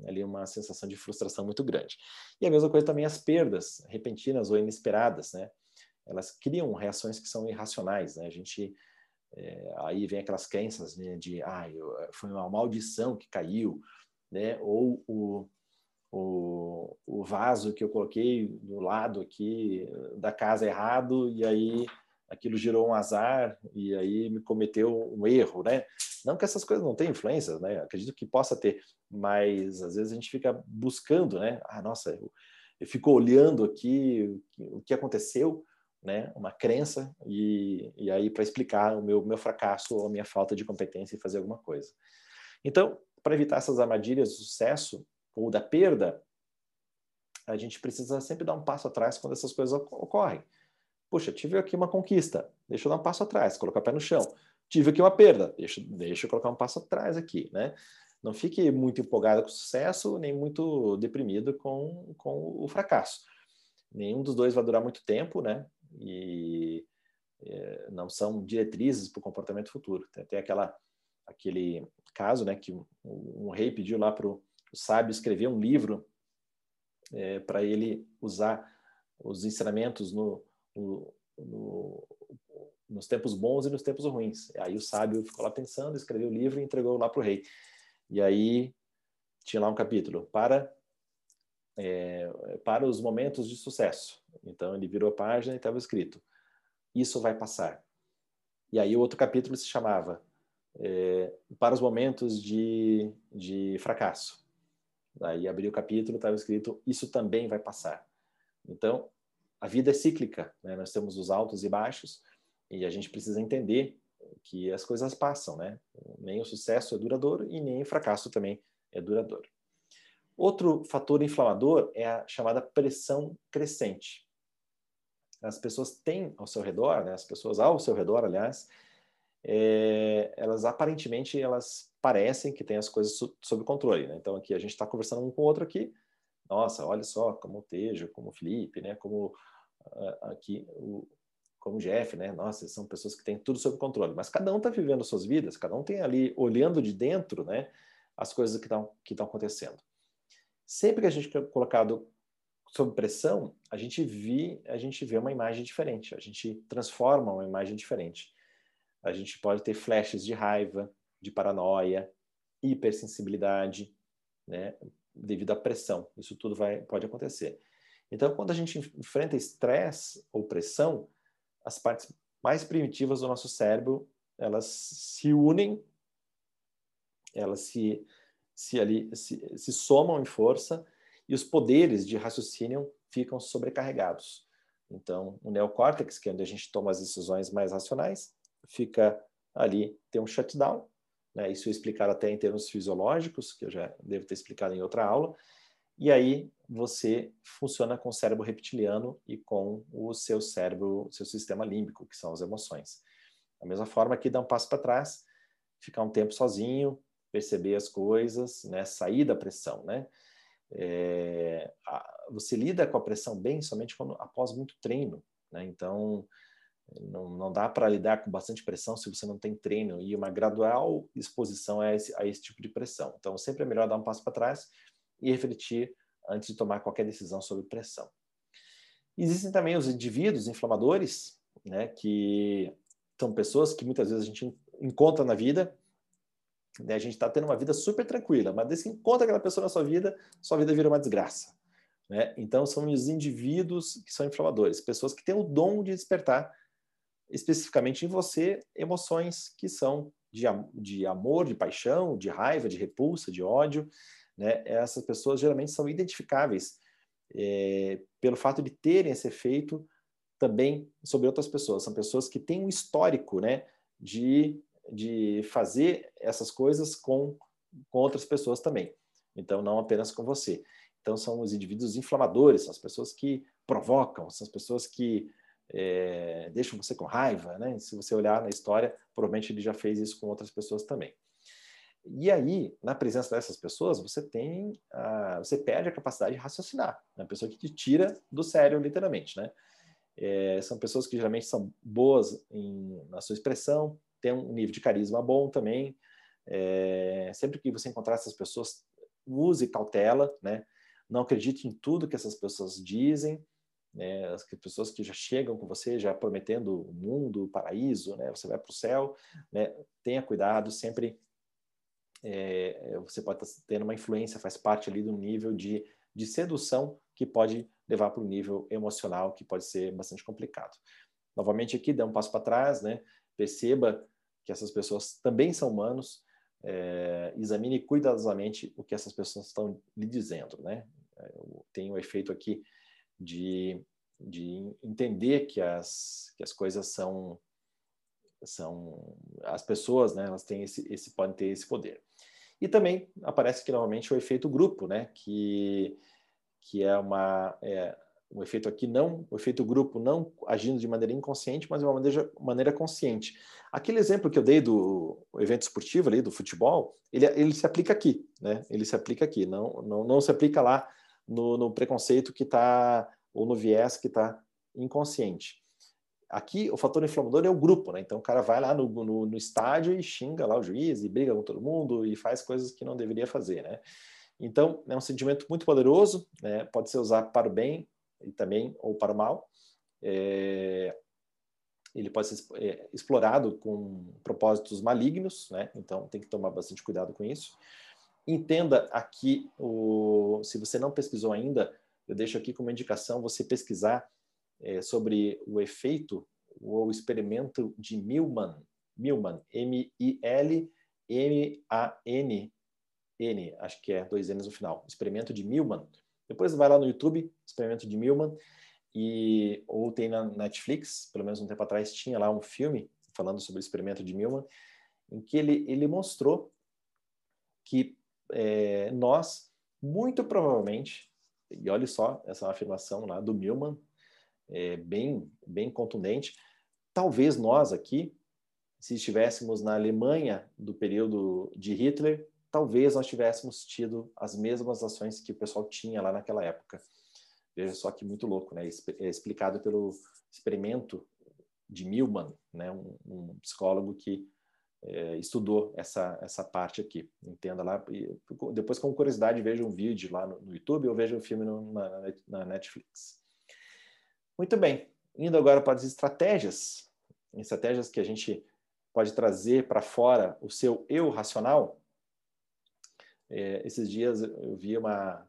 ali uma sensação de frustração muito grande. E a mesma coisa também as perdas repentinas ou inesperadas, né? Elas criam reações que são irracionais, né? A gente é, aí vem aquelas crenças né, de ah, eu, foi uma maldição que caiu, né? Ou o, o, o vaso que eu coloquei do lado aqui da casa errado e aí aquilo gerou um azar e aí me cometeu um erro, né? Não que essas coisas não tenham influência, né? Acredito que possa ter, mas às vezes a gente fica buscando, né? Ah, nossa, eu, eu fico olhando aqui o que aconteceu, né? Uma crença e, e aí para explicar o meu meu fracasso ou a minha falta de competência em fazer alguma coisa. Então, para evitar essas armadilhas do sucesso ou da perda, a gente precisa sempre dar um passo atrás quando essas coisas ocorrem. Puxa, tive aqui uma conquista, deixa eu dar um passo atrás, colocar o pé no chão. Tive aqui uma perda, deixa, deixa eu colocar um passo atrás aqui, né? Não fique muito empolgado com o sucesso, nem muito deprimido com, com o fracasso. Nenhum dos dois vai durar muito tempo, né? E é, não são diretrizes para o comportamento futuro. Tem, aquela, aquele caso, né, que um, um rei pediu lá para o sábio escrever um livro é, para ele usar os ensinamentos no, no, no, nos tempos bons e nos tempos ruins. Aí o sábio ficou lá pensando, escreveu o livro e entregou lá para o rei. E aí tinha lá um capítulo para é, para os momentos de sucesso. Então ele virou a página e estava escrito: Isso vai passar. E aí o outro capítulo se chamava é, Para os momentos de, de fracasso. Aí abriu o capítulo, estava escrito: Isso também vai passar. Então a vida é cíclica, né? nós temos os altos e baixos, e a gente precisa entender que as coisas passam, né? Nem o sucesso é duradouro e nem o fracasso também é duradouro. Outro fator inflamador é a chamada pressão crescente. As pessoas têm ao seu redor, né? as pessoas ao seu redor, aliás, é, elas aparentemente elas parecem que têm as coisas sob controle. Né? Então aqui a gente está conversando um com o outro aqui, nossa, olha só como o Tejo, como o Felipe, né? Como uh, aqui o como o Jeff, né? Nossa, são pessoas que têm tudo sob controle. Mas cada um está vivendo suas vidas, cada um tem ali olhando de dentro, né? As coisas que estão que estão acontecendo. Sempre que a gente é colocado sob pressão, a gente vê a gente vê uma imagem diferente. A gente transforma uma imagem diferente. A gente pode ter flashes de raiva, de paranoia, hipersensibilidade, né? Devido à pressão. Isso tudo vai, pode acontecer. Então, quando a gente enfrenta estresse ou pressão, as partes mais primitivas do nosso cérebro elas se unem, elas se, se, ali, se, se somam em força e os poderes de raciocínio ficam sobrecarregados. Então, o neocórtex, que é onde a gente toma as decisões mais racionais, fica ali, tem um shutdown, né? Isso é explicado até em termos fisiológicos, que eu já devo ter explicado em outra aula. E aí você funciona com o cérebro reptiliano e com o seu cérebro, seu sistema límbico, que são as emoções. Da mesma forma que dá um passo para trás, ficar um tempo sozinho, perceber as coisas, né? sair da pressão, né? É, a, você lida com a pressão bem somente quando, após muito treino, né? Então, não, não dá para lidar com bastante pressão se você não tem treino e uma gradual exposição a esse, a esse tipo de pressão. Então, sempre é melhor dar um passo para trás e refletir antes de tomar qualquer decisão sobre pressão. Existem também os indivíduos inflamadores, né, que são pessoas que muitas vezes a gente encontra na vida, né, a gente está tendo uma vida super tranquila, mas desde que encontra aquela pessoa na sua vida, sua vida vira uma desgraça. Né? Então, são os indivíduos que são inflamadores, pessoas que têm o dom de despertar especificamente em você emoções que são de, de amor, de paixão, de raiva, de repulsa, de ódio. Né? Essas pessoas geralmente são identificáveis é, pelo fato de terem esse efeito também sobre outras pessoas. São pessoas que têm um histórico né, de, de fazer essas coisas com, com outras pessoas também. Então, não apenas com você. Então, são os indivíduos inflamadores, são as pessoas que provocam, são as pessoas que é, deixam você com raiva, né? Se você olhar na história, provavelmente ele já fez isso com outras pessoas também. E aí, na presença dessas pessoas, você tem, a, você perde a capacidade de raciocinar. É uma pessoa que te tira do sério, literalmente, né? É, são pessoas que geralmente são boas em, na sua expressão, têm um nível de carisma bom também. É, sempre que você encontrar essas pessoas, use cautela, né? Não acredite em tudo que essas pessoas dizem, né? As pessoas que já chegam com você já prometendo o mundo, o paraíso, né? Você vai para o céu, né? Tenha cuidado, sempre é, você pode estar tendo uma influência, faz parte ali do nível de, de sedução que pode levar para o nível emocional, que pode ser bastante complicado. Novamente aqui, dê um passo para trás, né? Perceba que essas pessoas também são humanos, é, examine cuidadosamente o que essas pessoas estão lhe dizendo, né? Tem o efeito aqui de, de entender que as, que as coisas são são as pessoas, né? Elas têm esse, esse podem ter esse poder. E também aparece aqui novamente o efeito grupo, né? Que que é uma é, um efeito aqui não o efeito grupo não agindo de maneira inconsciente, mas de uma maneira, maneira consciente. Aquele exemplo que eu dei do evento esportivo ali do futebol, ele, ele se aplica aqui, né? Ele se aplica aqui, não não, não se aplica lá no, no preconceito que está ou no viés que está inconsciente. Aqui, o fator inflamador é o grupo, né? Então, o cara vai lá no, no, no, estádio e xinga lá o juiz, e briga com todo mundo, e faz coisas que não deveria fazer, né? Então, é um sentimento muito poderoso, né? Pode ser usado para o bem e também, ou para o mal. É... Ele pode ser é, explorado com propósitos malignos, né? Então, tem que tomar bastante cuidado com isso. Entenda aqui, o... se você não pesquisou ainda, eu deixo aqui como indicação você pesquisar é, sobre o efeito ou experimento de Milman, Milman, M-I-L-M-A-N, N, acho que é dois N's no final, experimento de Milman. Depois vai lá no YouTube, experimento de Milman, e ou tem na Netflix, pelo menos um tempo atrás tinha lá um filme falando sobre o experimento de Milman, em que ele, ele mostrou que é, nós, muito provavelmente, e olha só essa afirmação lá do Milman, é, bem, bem contundente. Talvez nós aqui, se estivéssemos na Alemanha do período de Hitler, talvez nós tivéssemos tido as mesmas ações que o pessoal tinha lá naquela época. Veja só que muito louco, né? É explicado pelo experimento de Milman, né? um, um psicólogo que é, estudou essa, essa parte aqui. Entenda lá. E depois, com curiosidade, veja um vídeo lá no, YouTube ou veja um filme no, na, na Netflix. Muito bem, indo agora para as estratégias, estratégias que a gente pode trazer para fora o seu eu racional. É, esses dias eu vi uma,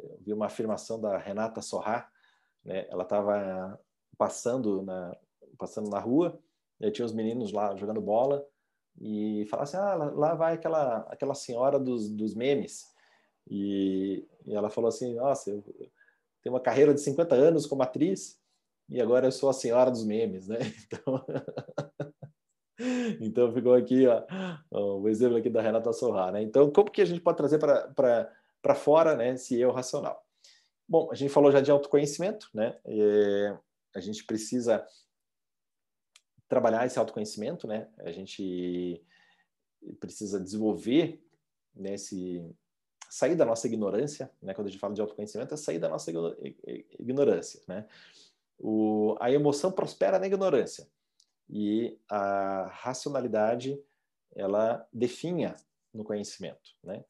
eu vi uma afirmação da Renata Sorrá, né? ela estava passando na, passando na rua, e tinha os meninos lá jogando bola, e falaram assim, ah, lá vai aquela, aquela senhora dos, dos memes. E, e ela falou assim, nossa, eu, tenho uma carreira de 50 anos como atriz e agora eu sou a senhora dos memes, né? Então, então ficou aqui ó, o exemplo aqui da Renata Sorra, né? Então, como que a gente pode trazer para fora né, esse eu racional? Bom, a gente falou já de autoconhecimento, né? É, a gente precisa trabalhar esse autoconhecimento, né? A gente precisa desenvolver nesse né, sair da nossa ignorância, né? Quando a gente fala de autoconhecimento, é sair da nossa ignorância, né? O, a emoção prospera na ignorância e a racionalidade ela definha no conhecimento, né?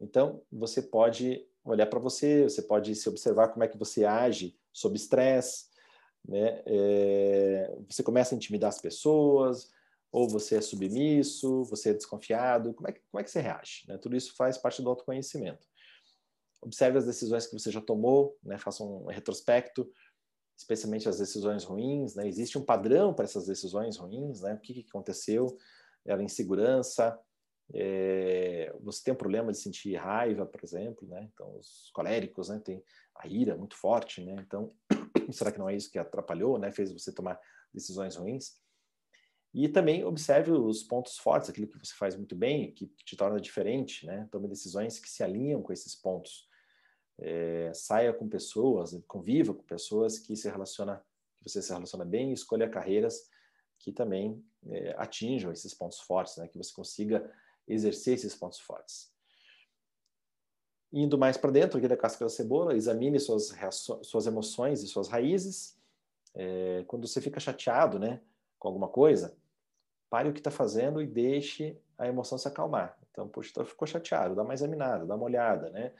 Então você pode olhar para você, você pode se observar como é que você age sob estresse, né? É, você começa a intimidar as pessoas, ou você é submisso, você é desconfiado, como é que, como é que você reage? Né? Tudo isso faz parte do autoconhecimento. Observe as decisões que você já tomou, né? faça um retrospecto, especialmente as decisões ruins. Né? Existe um padrão para essas decisões ruins, né? o que, que aconteceu? Era insegurança, é, você tem um problema de sentir raiva, por exemplo, né? Então, os coléricos, né? Tem a ira muito forte, né? Então, será que não é isso que atrapalhou, né? Fez você tomar decisões ruins? E também observe os pontos fortes, aquilo que você faz muito bem, que te torna diferente, né? Tome decisões que se alinham com esses pontos. É, saia com pessoas, conviva com pessoas que se relacionam que você se relaciona bem escolha carreiras que também é, atinjam esses pontos fortes, né? que você consiga exercer esses pontos fortes. Indo mais para dentro aqui da casca da cebola, examine suas, suas emoções e suas raízes. É, quando você fica chateado né, com alguma coisa, pare o que está fazendo e deixe a emoção se acalmar. Então, poxa, então ficou chateado, dá uma examinada, dá uma olhada, né?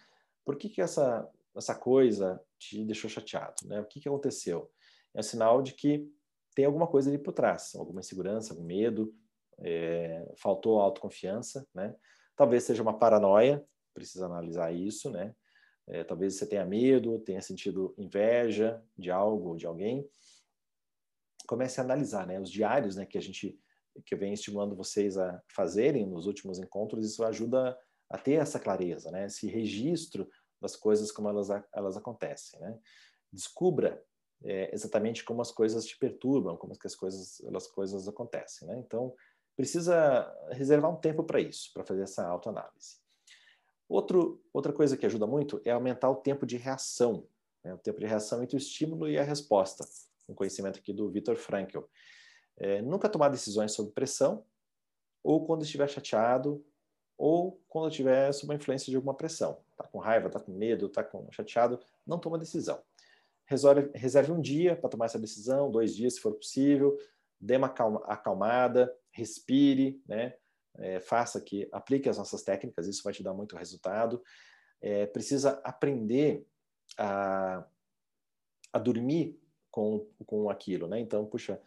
Por que, que essa, essa coisa te deixou chateado? Né? O que, que aconteceu? É um sinal de que tem alguma coisa ali por trás, alguma insegurança, algum medo, é, faltou autoconfiança, né? Talvez seja uma paranoia, precisa analisar isso, né? É, talvez você tenha medo, tenha sentido inveja de algo, de alguém. Comece a analisar, né? Os diários, né? Que a gente, que venho estimulando vocês a fazerem nos últimos encontros, isso ajuda a ter essa clareza, né? Esse registro das coisas como elas, elas acontecem, né? Descubra é, exatamente como as coisas te perturbam, como as coisas, as coisas acontecem, né? Então, precisa reservar um tempo para isso, para fazer essa autoanálise. Outro, outra coisa que ajuda muito é aumentar o tempo de reação, né? o tempo de reação entre o estímulo e a resposta. Um conhecimento aqui do Viktor Frankl. É, nunca tomar decisões sob pressão, ou quando estiver chateado, ou quando estiver sob a influência de alguma pressão. Está com raiva, está com medo, está chateado, não toma decisão. Resolve, reserve um dia para tomar essa decisão, dois dias se for possível, dê uma acalmada, respire, né? É, faça que aplique as nossas técnicas, isso vai te dar muito resultado. É, precisa aprender a, a dormir com, com aquilo, né? Então, puxa,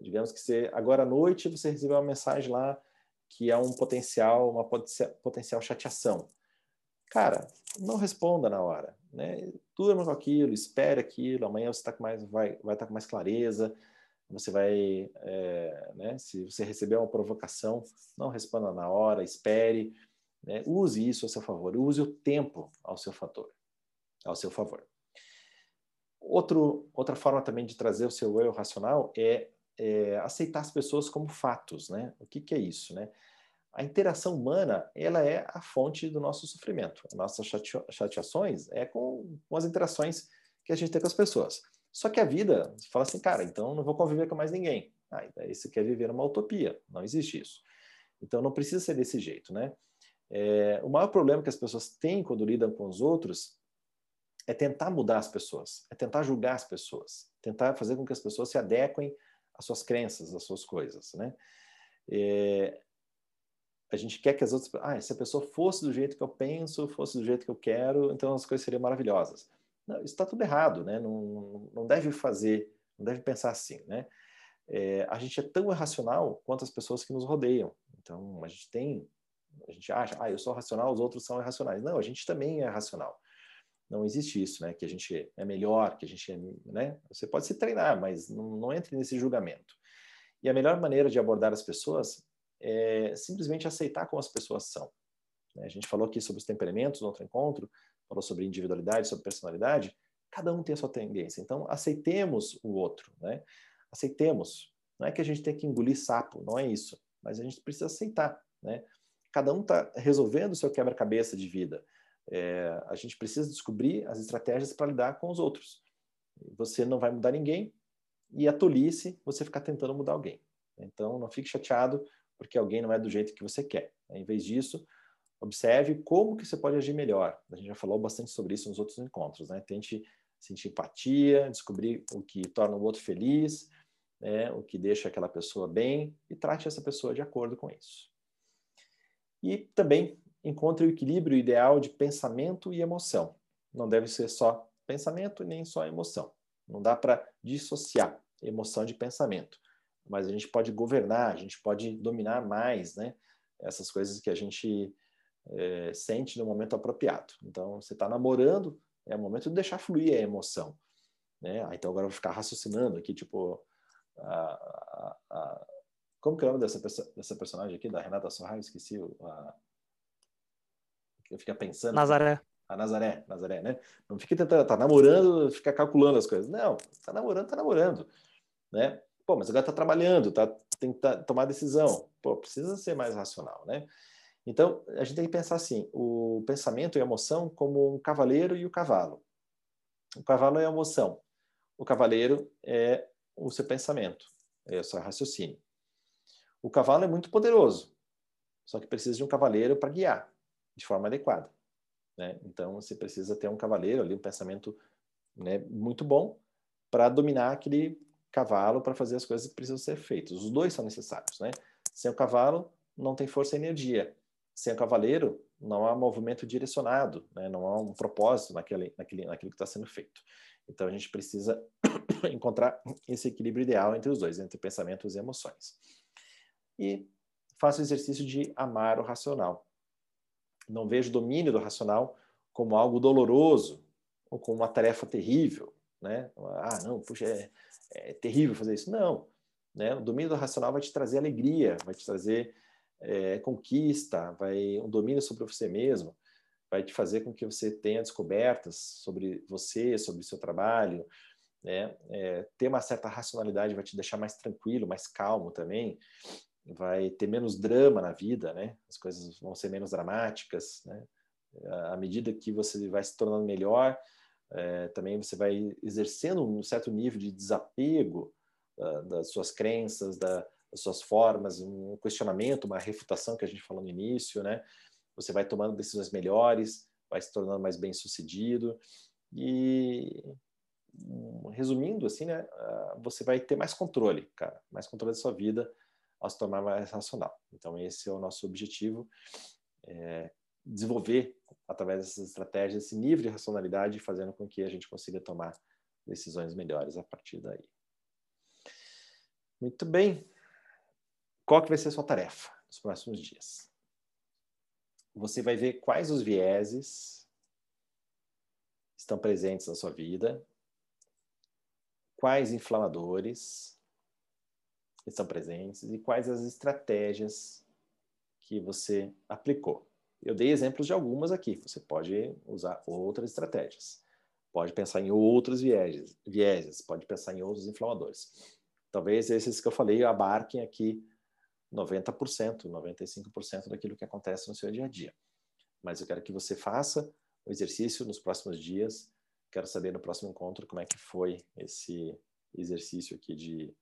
digamos que você agora à noite você recebeu uma mensagem lá que é um potencial, uma potencial chateação. Cara, não responda na hora, né? Durma com aquilo, espere aquilo, amanhã você tá com mais, vai, vai estar tá com mais clareza, você vai, é, né, se você receber uma provocação, não responda na hora, espere, né, use isso a seu favor, use o tempo ao seu favor, ao seu favor. Outro, outra forma também de trazer o seu eu racional é, é aceitar as pessoas como fatos, né? O que, que é isso, né? A interação humana, ela é a fonte do nosso sofrimento. As nossas chateações é com, com as interações que a gente tem com as pessoas. Só que a vida, você fala assim, cara, então não vou conviver com mais ninguém. Ah, daí você quer viver uma utopia. Não existe isso. Então não precisa ser desse jeito, né? É, o maior problema que as pessoas têm quando lidam com os outros é tentar mudar as pessoas, é tentar julgar as pessoas, tentar fazer com que as pessoas se adequem às suas crenças, às suas coisas, né? É, a gente quer que as outras, ah, se a pessoa fosse do jeito que eu penso, fosse do jeito que eu quero, então as coisas seriam maravilhosas. Não, isso está tudo errado, né? Não, não deve fazer, não deve pensar assim, né? É, a gente é tão irracional quanto as pessoas que nos rodeiam. Então, a gente tem, a gente acha, ah, eu sou racional, os outros são irracionais. Não, a gente também é racional. Não existe isso, né? Que a gente é melhor, que a gente é, né? Você pode se treinar, mas não, não entre nesse julgamento. E a melhor maneira de abordar as pessoas é simplesmente aceitar como as pessoas são. Né? A gente falou aqui sobre os temperamentos no outro encontro, falou sobre individualidade, sobre personalidade, cada um tem a sua tendência. Então, aceitemos o outro, né? Aceitemos. Não é que a gente tem que engolir sapo, não é isso. Mas a gente precisa aceitar, né? Cada um está resolvendo o seu quebra-cabeça de vida. É, a gente precisa descobrir as estratégias para lidar com os outros. Você não vai mudar ninguém e a tolice você ficar tentando mudar alguém. Então, não fique chateado porque alguém não é do jeito que você quer. Em vez disso, Observe como que você pode agir melhor. A gente já falou bastante sobre isso nos outros encontros, né? Tente sentir empatia, descobrir o que torna o outro feliz, né? o que deixa aquela pessoa bem e trate essa pessoa de acordo com isso. E também encontre o equilíbrio ideal de pensamento e emoção. Não deve ser só pensamento nem só emoção. Não dá para dissociar emoção de pensamento, mas a gente pode governar, a gente pode dominar mais, né? Essas coisas que a gente é, sente no momento apropriado. Então, você está namorando, é o momento de deixar fluir a emoção. Né? Ah, então, agora eu vou ficar raciocinando aqui, tipo, a, a, a, como que é o nome dessa, dessa personagem aqui, da Renata Sorra? Esqueci. A, eu fico pensando. Nazaré. A Nazaré, Nazaré, né? Não fique tentando, tá namorando, fica calculando as coisas. Não, tá namorando, tá namorando, né? Pô, mas agora tá trabalhando, tá, tem que tá, tomar decisão. Pô, precisa ser mais racional, né? Então, a gente tem que pensar assim: o pensamento e a emoção como um cavaleiro e o cavalo. O cavalo é a emoção, o cavaleiro é o seu pensamento, é o seu raciocínio. O cavalo é muito poderoso, só que precisa de um cavaleiro para guiar de forma adequada. Né? Então, você precisa ter um cavaleiro ali, um pensamento né, muito bom para dominar aquele cavalo para fazer as coisas que precisam ser feitas. Os dois são necessários. Né? Sem o cavalo, não tem força e energia. Sem o cavaleiro, não há movimento direcionado, né? não há um propósito naquele, naquele, naquilo que está sendo feito. Então, a gente precisa encontrar esse equilíbrio ideal entre os dois, entre pensamentos e emoções. E faça o exercício de amar o racional. Não vejo o domínio do racional como algo doloroso ou como uma tarefa terrível, né? Ah, não, puxa, é, é terrível fazer isso. Não, né? O domínio do racional vai te trazer alegria, vai te trazer é, conquista, vai um domínio sobre você mesmo, vai te fazer com que você tenha descobertas sobre você, sobre o seu trabalho, né? É, ter uma certa racionalidade vai te deixar mais tranquilo, mais calmo também vai ter menos drama na vida, né? As coisas vão ser menos dramáticas, né? À medida que você vai se tornando melhor, é, também você vai exercendo um certo nível de desapego uh, das suas crenças, da, das suas formas, um questionamento, uma refutação que a gente falou no início, né? Você vai tomando decisões melhores, vai se tornando mais bem sucedido e resumindo assim, né? Você vai ter mais controle, cara, mais controle da sua vida ao se tornar mais racional. Então, esse é o nosso objetivo, é desenvolver, através dessas estratégias, esse nível de racionalidade, fazendo com que a gente consiga tomar decisões melhores a partir daí. Muito bem. Qual que vai ser a sua tarefa nos próximos dias? Você vai ver quais os vieses estão presentes na sua vida, quais inflamadores, estão presentes e quais as estratégias que você aplicou. Eu dei exemplos de algumas aqui, você pode usar outras estratégias. Pode pensar em outros vieses, vieses pode pensar em outros inflamadores. Talvez esses que eu falei abarquem aqui 90%, 95% daquilo que acontece no seu dia a dia. Mas eu quero que você faça o exercício nos próximos dias. Quero saber no próximo encontro como é que foi esse exercício aqui de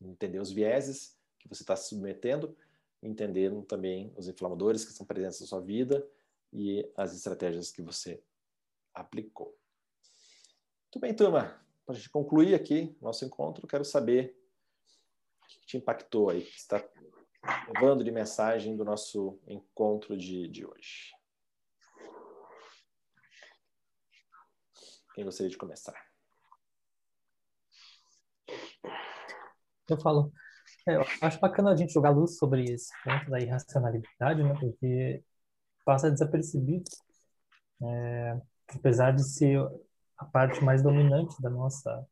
entender os vieses que você está se submetendo, entendendo também os inflamadores que estão presentes na sua vida e as estratégias que você aplicou. Muito bem, turma. Para a gente concluir aqui nosso encontro, quero saber que te impactou aí, que está levando de mensagem do nosso encontro de, de hoje. Quem gostaria de começar? eu falo. É, eu acho bacana a gente jogar luz sobre esse ponto da irracionalidade, né? Porque passa desapercebido. É, apesar de ser a parte mais dominante da nossa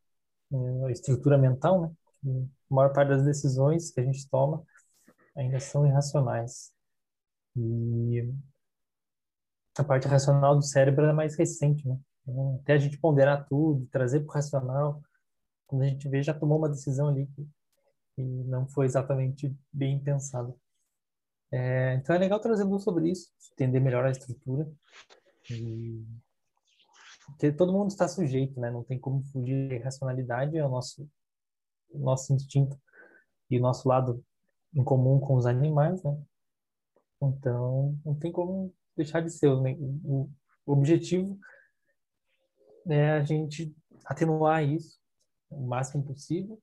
é, estrutura mental, né? A maior parte das decisões que a gente toma ainda são irracionais. E a parte racional do cérebro é mais recente, né? Então, até a gente ponderar tudo, trazer para o racional, quando a gente vê, já tomou uma decisão ali que e não foi exatamente bem pensado. É, então é legal trazer luz sobre isso, entender melhor a estrutura. E... Porque todo mundo está sujeito, né? Não tem como fugir. A racionalidade é o nosso, nosso instinto e o nosso lado em comum com os animais, né? Então, não tem como deixar de ser. Né? O, objetivo é a gente atenuar isso o máximo possível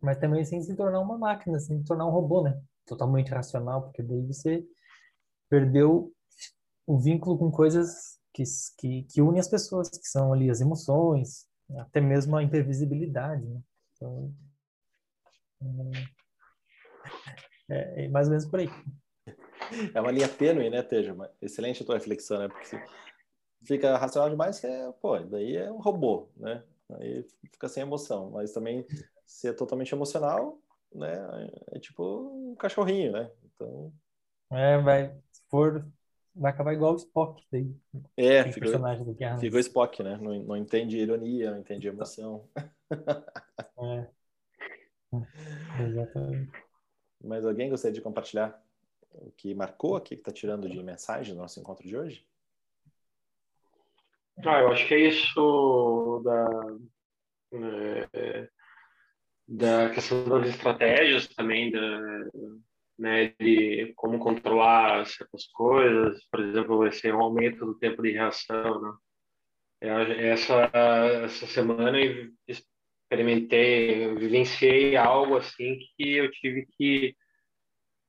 mas também sem se tornar uma máquina, sem se tornar um robô, né? Totalmente racional, porque daí você perdeu o vínculo com coisas que, que, que unem as pessoas, que são ali as emoções, até mesmo a imprevisibilidade, né? Então, é, é mais ou menos por aí. É uma linha tênue, né, Teja? Excelente a tua reflexão, né? Porque fica racional demais, que é, pô, daí é um robô, né? Aí fica sem emoção. Mas também se é totalmente emocional, né? É tipo um cachorrinho, né? Então. É, vai. Se for. Vai acabar igual o Spock daí. É, ficou, personagem do Guerra. ficou Spock, né? Não, não entende ironia, não entende emoção. É. Exatamente. Mas alguém gostaria de compartilhar o que marcou aqui, que está tirando de mensagem do nosso encontro de hoje? Ah, eu acho que é isso da, é, da questão das estratégias também, da, né, de como controlar certas coisas, por exemplo, esse aumento do tempo de reação, né? Essa, essa semana experimentei, vivenciei algo assim que eu tive que,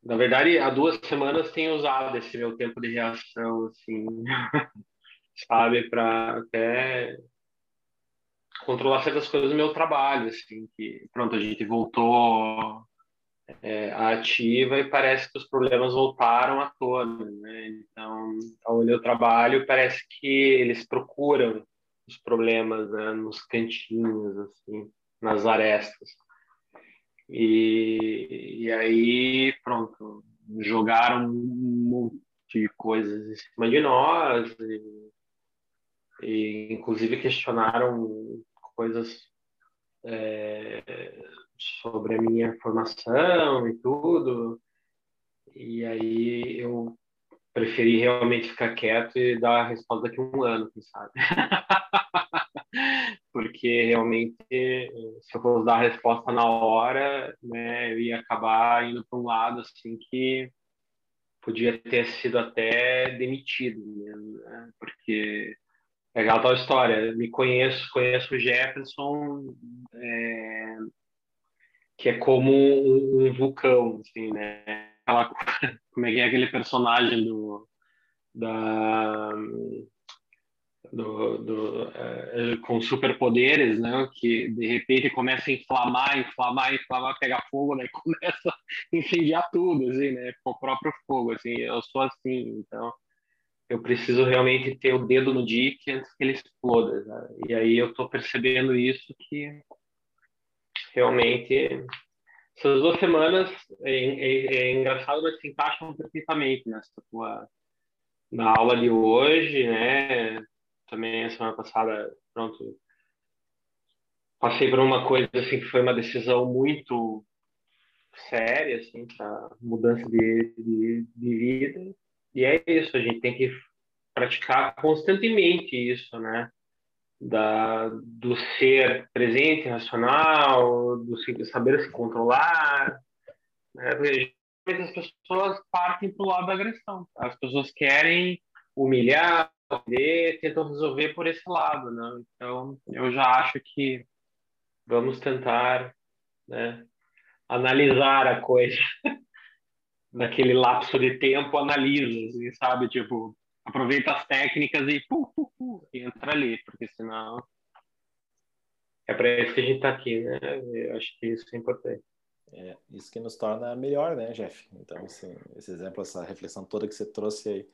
na verdade, há duas semanas tenho usado esse meu tempo de reação, assim, sabe, para até controlar certas coisas do meu trabalho, assim, que pronto, a gente voltou é, ativa e parece que os problemas voltaram à tona, né? Então, onde eu trabalho, parece que eles procuram os problemas né? nos cantinhos, assim, nas arestas. E, e aí, pronto, jogaram um monte de coisas em cima de nós e, e inclusive questionaram coisas é, sobre a minha formação e tudo. E aí eu preferi realmente ficar quieto e dar a resposta daqui a um ano, quem sabe. Porque realmente, se eu fosse dar a resposta na hora, né, eu ia acabar indo para um lado assim que podia ter sido até demitido né? Porque é aquela tal história, me conheço, conheço o Jefferson, é, que é como um, um, vulcão, assim, né? Aquela, como é que é aquele personagem do da do, do é, com superpoderes, né? Que de repente começa a inflamar, inflamar, inflamar, pegar fogo, né? Começa a incendiar tudo, assim, né? Com o próprio fogo, assim. Eu sou assim, então eu preciso realmente ter o dedo no dique antes que ele exploda. Né? E aí eu estou percebendo isso que realmente essas duas semanas é, é, é engraçado, mas se encaixam perfeitamente nessa tua na aula de hoje, né? Também a semana passada, pronto, passei por uma coisa assim que foi uma decisão muito séria, assim, para mudança de, de, de vida e é isso, a gente tem que praticar constantemente isso, né? Da, do ser presente, racional, do saber se controlar. Né? As pessoas partem para o lado da agressão. As pessoas querem humilhar, tentam resolver por esse lado, né? Então, eu já acho que vamos tentar né, analisar a coisa naquele lapso de tempo, analisa, assim, sabe? Tipo, aproveita as técnicas e pu, pu, pu, entra ali, porque senão é para isso que a gente está aqui, né? Eu acho que isso é importante. É, isso que nos torna melhor, né, Jeff? Então, assim, esse exemplo, essa reflexão toda que você trouxe aí,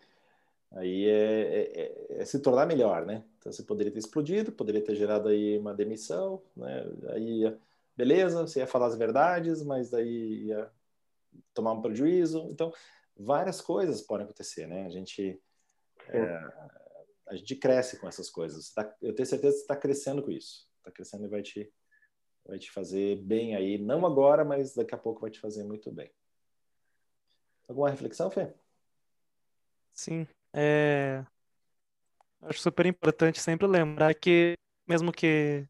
aí é, é, é, é, se tornar melhor, né? Então, você poderia ter explodido, poderia ter gerado aí uma demissão, né? Aí, beleza, você ia falar as verdades, mas daí ia tomar um prejuízo. Então, várias coisas podem acontecer, né? A gente, é, a gente cresce com essas coisas. Tá, eu tenho certeza que você está crescendo com isso. Está crescendo e vai te, vai te fazer bem aí. Não agora, mas daqui a pouco vai te fazer muito bem. Alguma reflexão, Fê? Sim. É... Acho super importante sempre lembrar que, mesmo que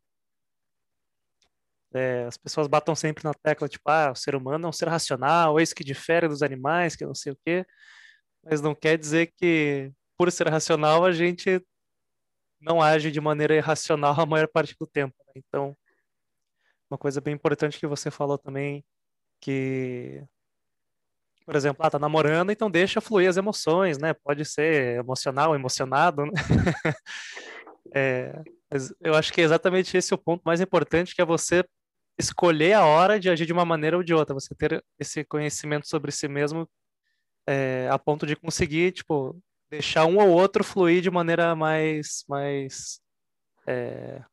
é, as pessoas batam sempre na tecla, tipo, ah, o ser humano é um ser racional, é isso que difere dos animais, que não sei o quê. Mas não quer dizer que, por ser racional, a gente não age de maneira irracional a maior parte do tempo. Né? Então, uma coisa bem importante que você falou também, que, por exemplo, ah, tá namorando, então deixa fluir as emoções, né? Pode ser emocional, emocionado, né? é, eu acho que é exatamente esse o ponto mais importante, que é você escolher a hora de agir de uma maneira ou de outra, você ter esse conhecimento sobre si mesmo é, a ponto de conseguir, tipo, deixar um ou outro fluir de maneira mais, mais, é,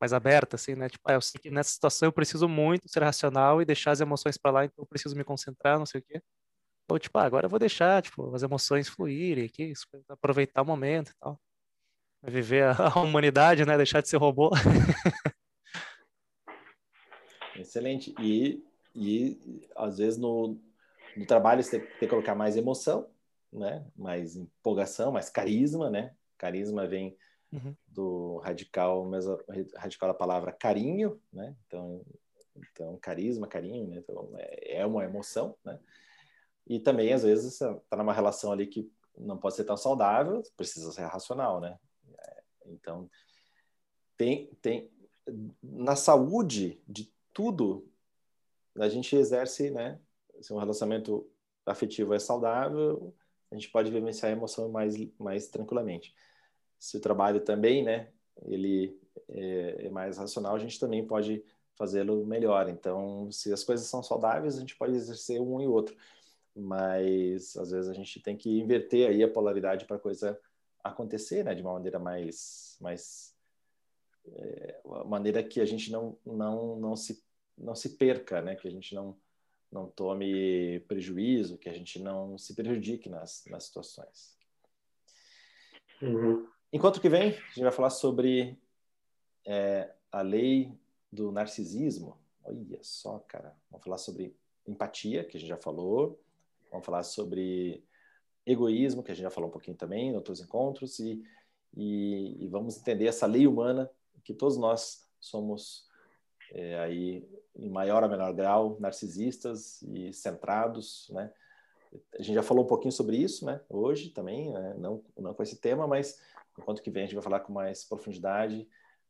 mais aberta, assim, né? Tipo, ah, eu sei que nessa situação eu preciso muito ser racional e deixar as emoções para lá, então eu preciso me concentrar, não sei o quê. Ou, tipo, ah, agora eu vou deixar, tipo, as emoções fluírem aqui, aproveitar o momento e tal. Viver a, a humanidade, né? Deixar de ser robô. Excelente. E, e às vezes no, no trabalho você tem, que colocar mais emoção, né? Mais empolgação, mais carisma, né? Carisma vem uhum. do radical, mas radical da palavra carinho, né? Então, então carisma, carinho, né? Então, é, é uma emoção, né? E também, às vezes, está numa relação ali que não pode ser tão saudável, precisa ser racional, né? É, então, tem, tem na saúde de tudo, a gente exerce, né? Se um relacionamento afetivo é saudável, a gente pode vivenciar a emoção mais, mais tranquilamente. Se o trabalho também, né? Ele é, é mais racional, a gente também pode fazê-lo melhor. Então, se as coisas são saudáveis, a gente pode exercer um e outro mas às vezes a gente tem que inverter aí a polaridade para a coisa acontecer, né, de uma maneira mais, mais é, maneira que a gente não, não, não se não se perca, né, que a gente não não tome prejuízo, que a gente não se prejudique nas, nas situações. Uhum. Enquanto que vem, a gente vai falar sobre é, a lei do narcisismo. Olha só, cara. Vamos falar sobre empatia, que a gente já falou. Vamos falar sobre egoísmo, que a gente já falou um pouquinho também em outros encontros, e, e, e vamos entender essa lei humana que todos nós somos é, aí em maior ou menor grau narcisistas e centrados, né? A gente já falou um pouquinho sobre isso, né? Hoje também, né? não não com esse tema, mas enquanto que vem a gente vai falar com mais profundidade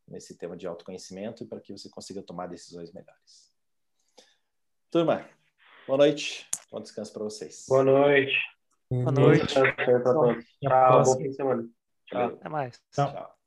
nesse tema de autoconhecimento e para que você consiga tomar decisões melhores. Turma, boa noite. Bom descanso para vocês. Boa noite. Boa noite. Tchau. Bom fim de semana. Tchau. Até mais. Tchau. Tchau.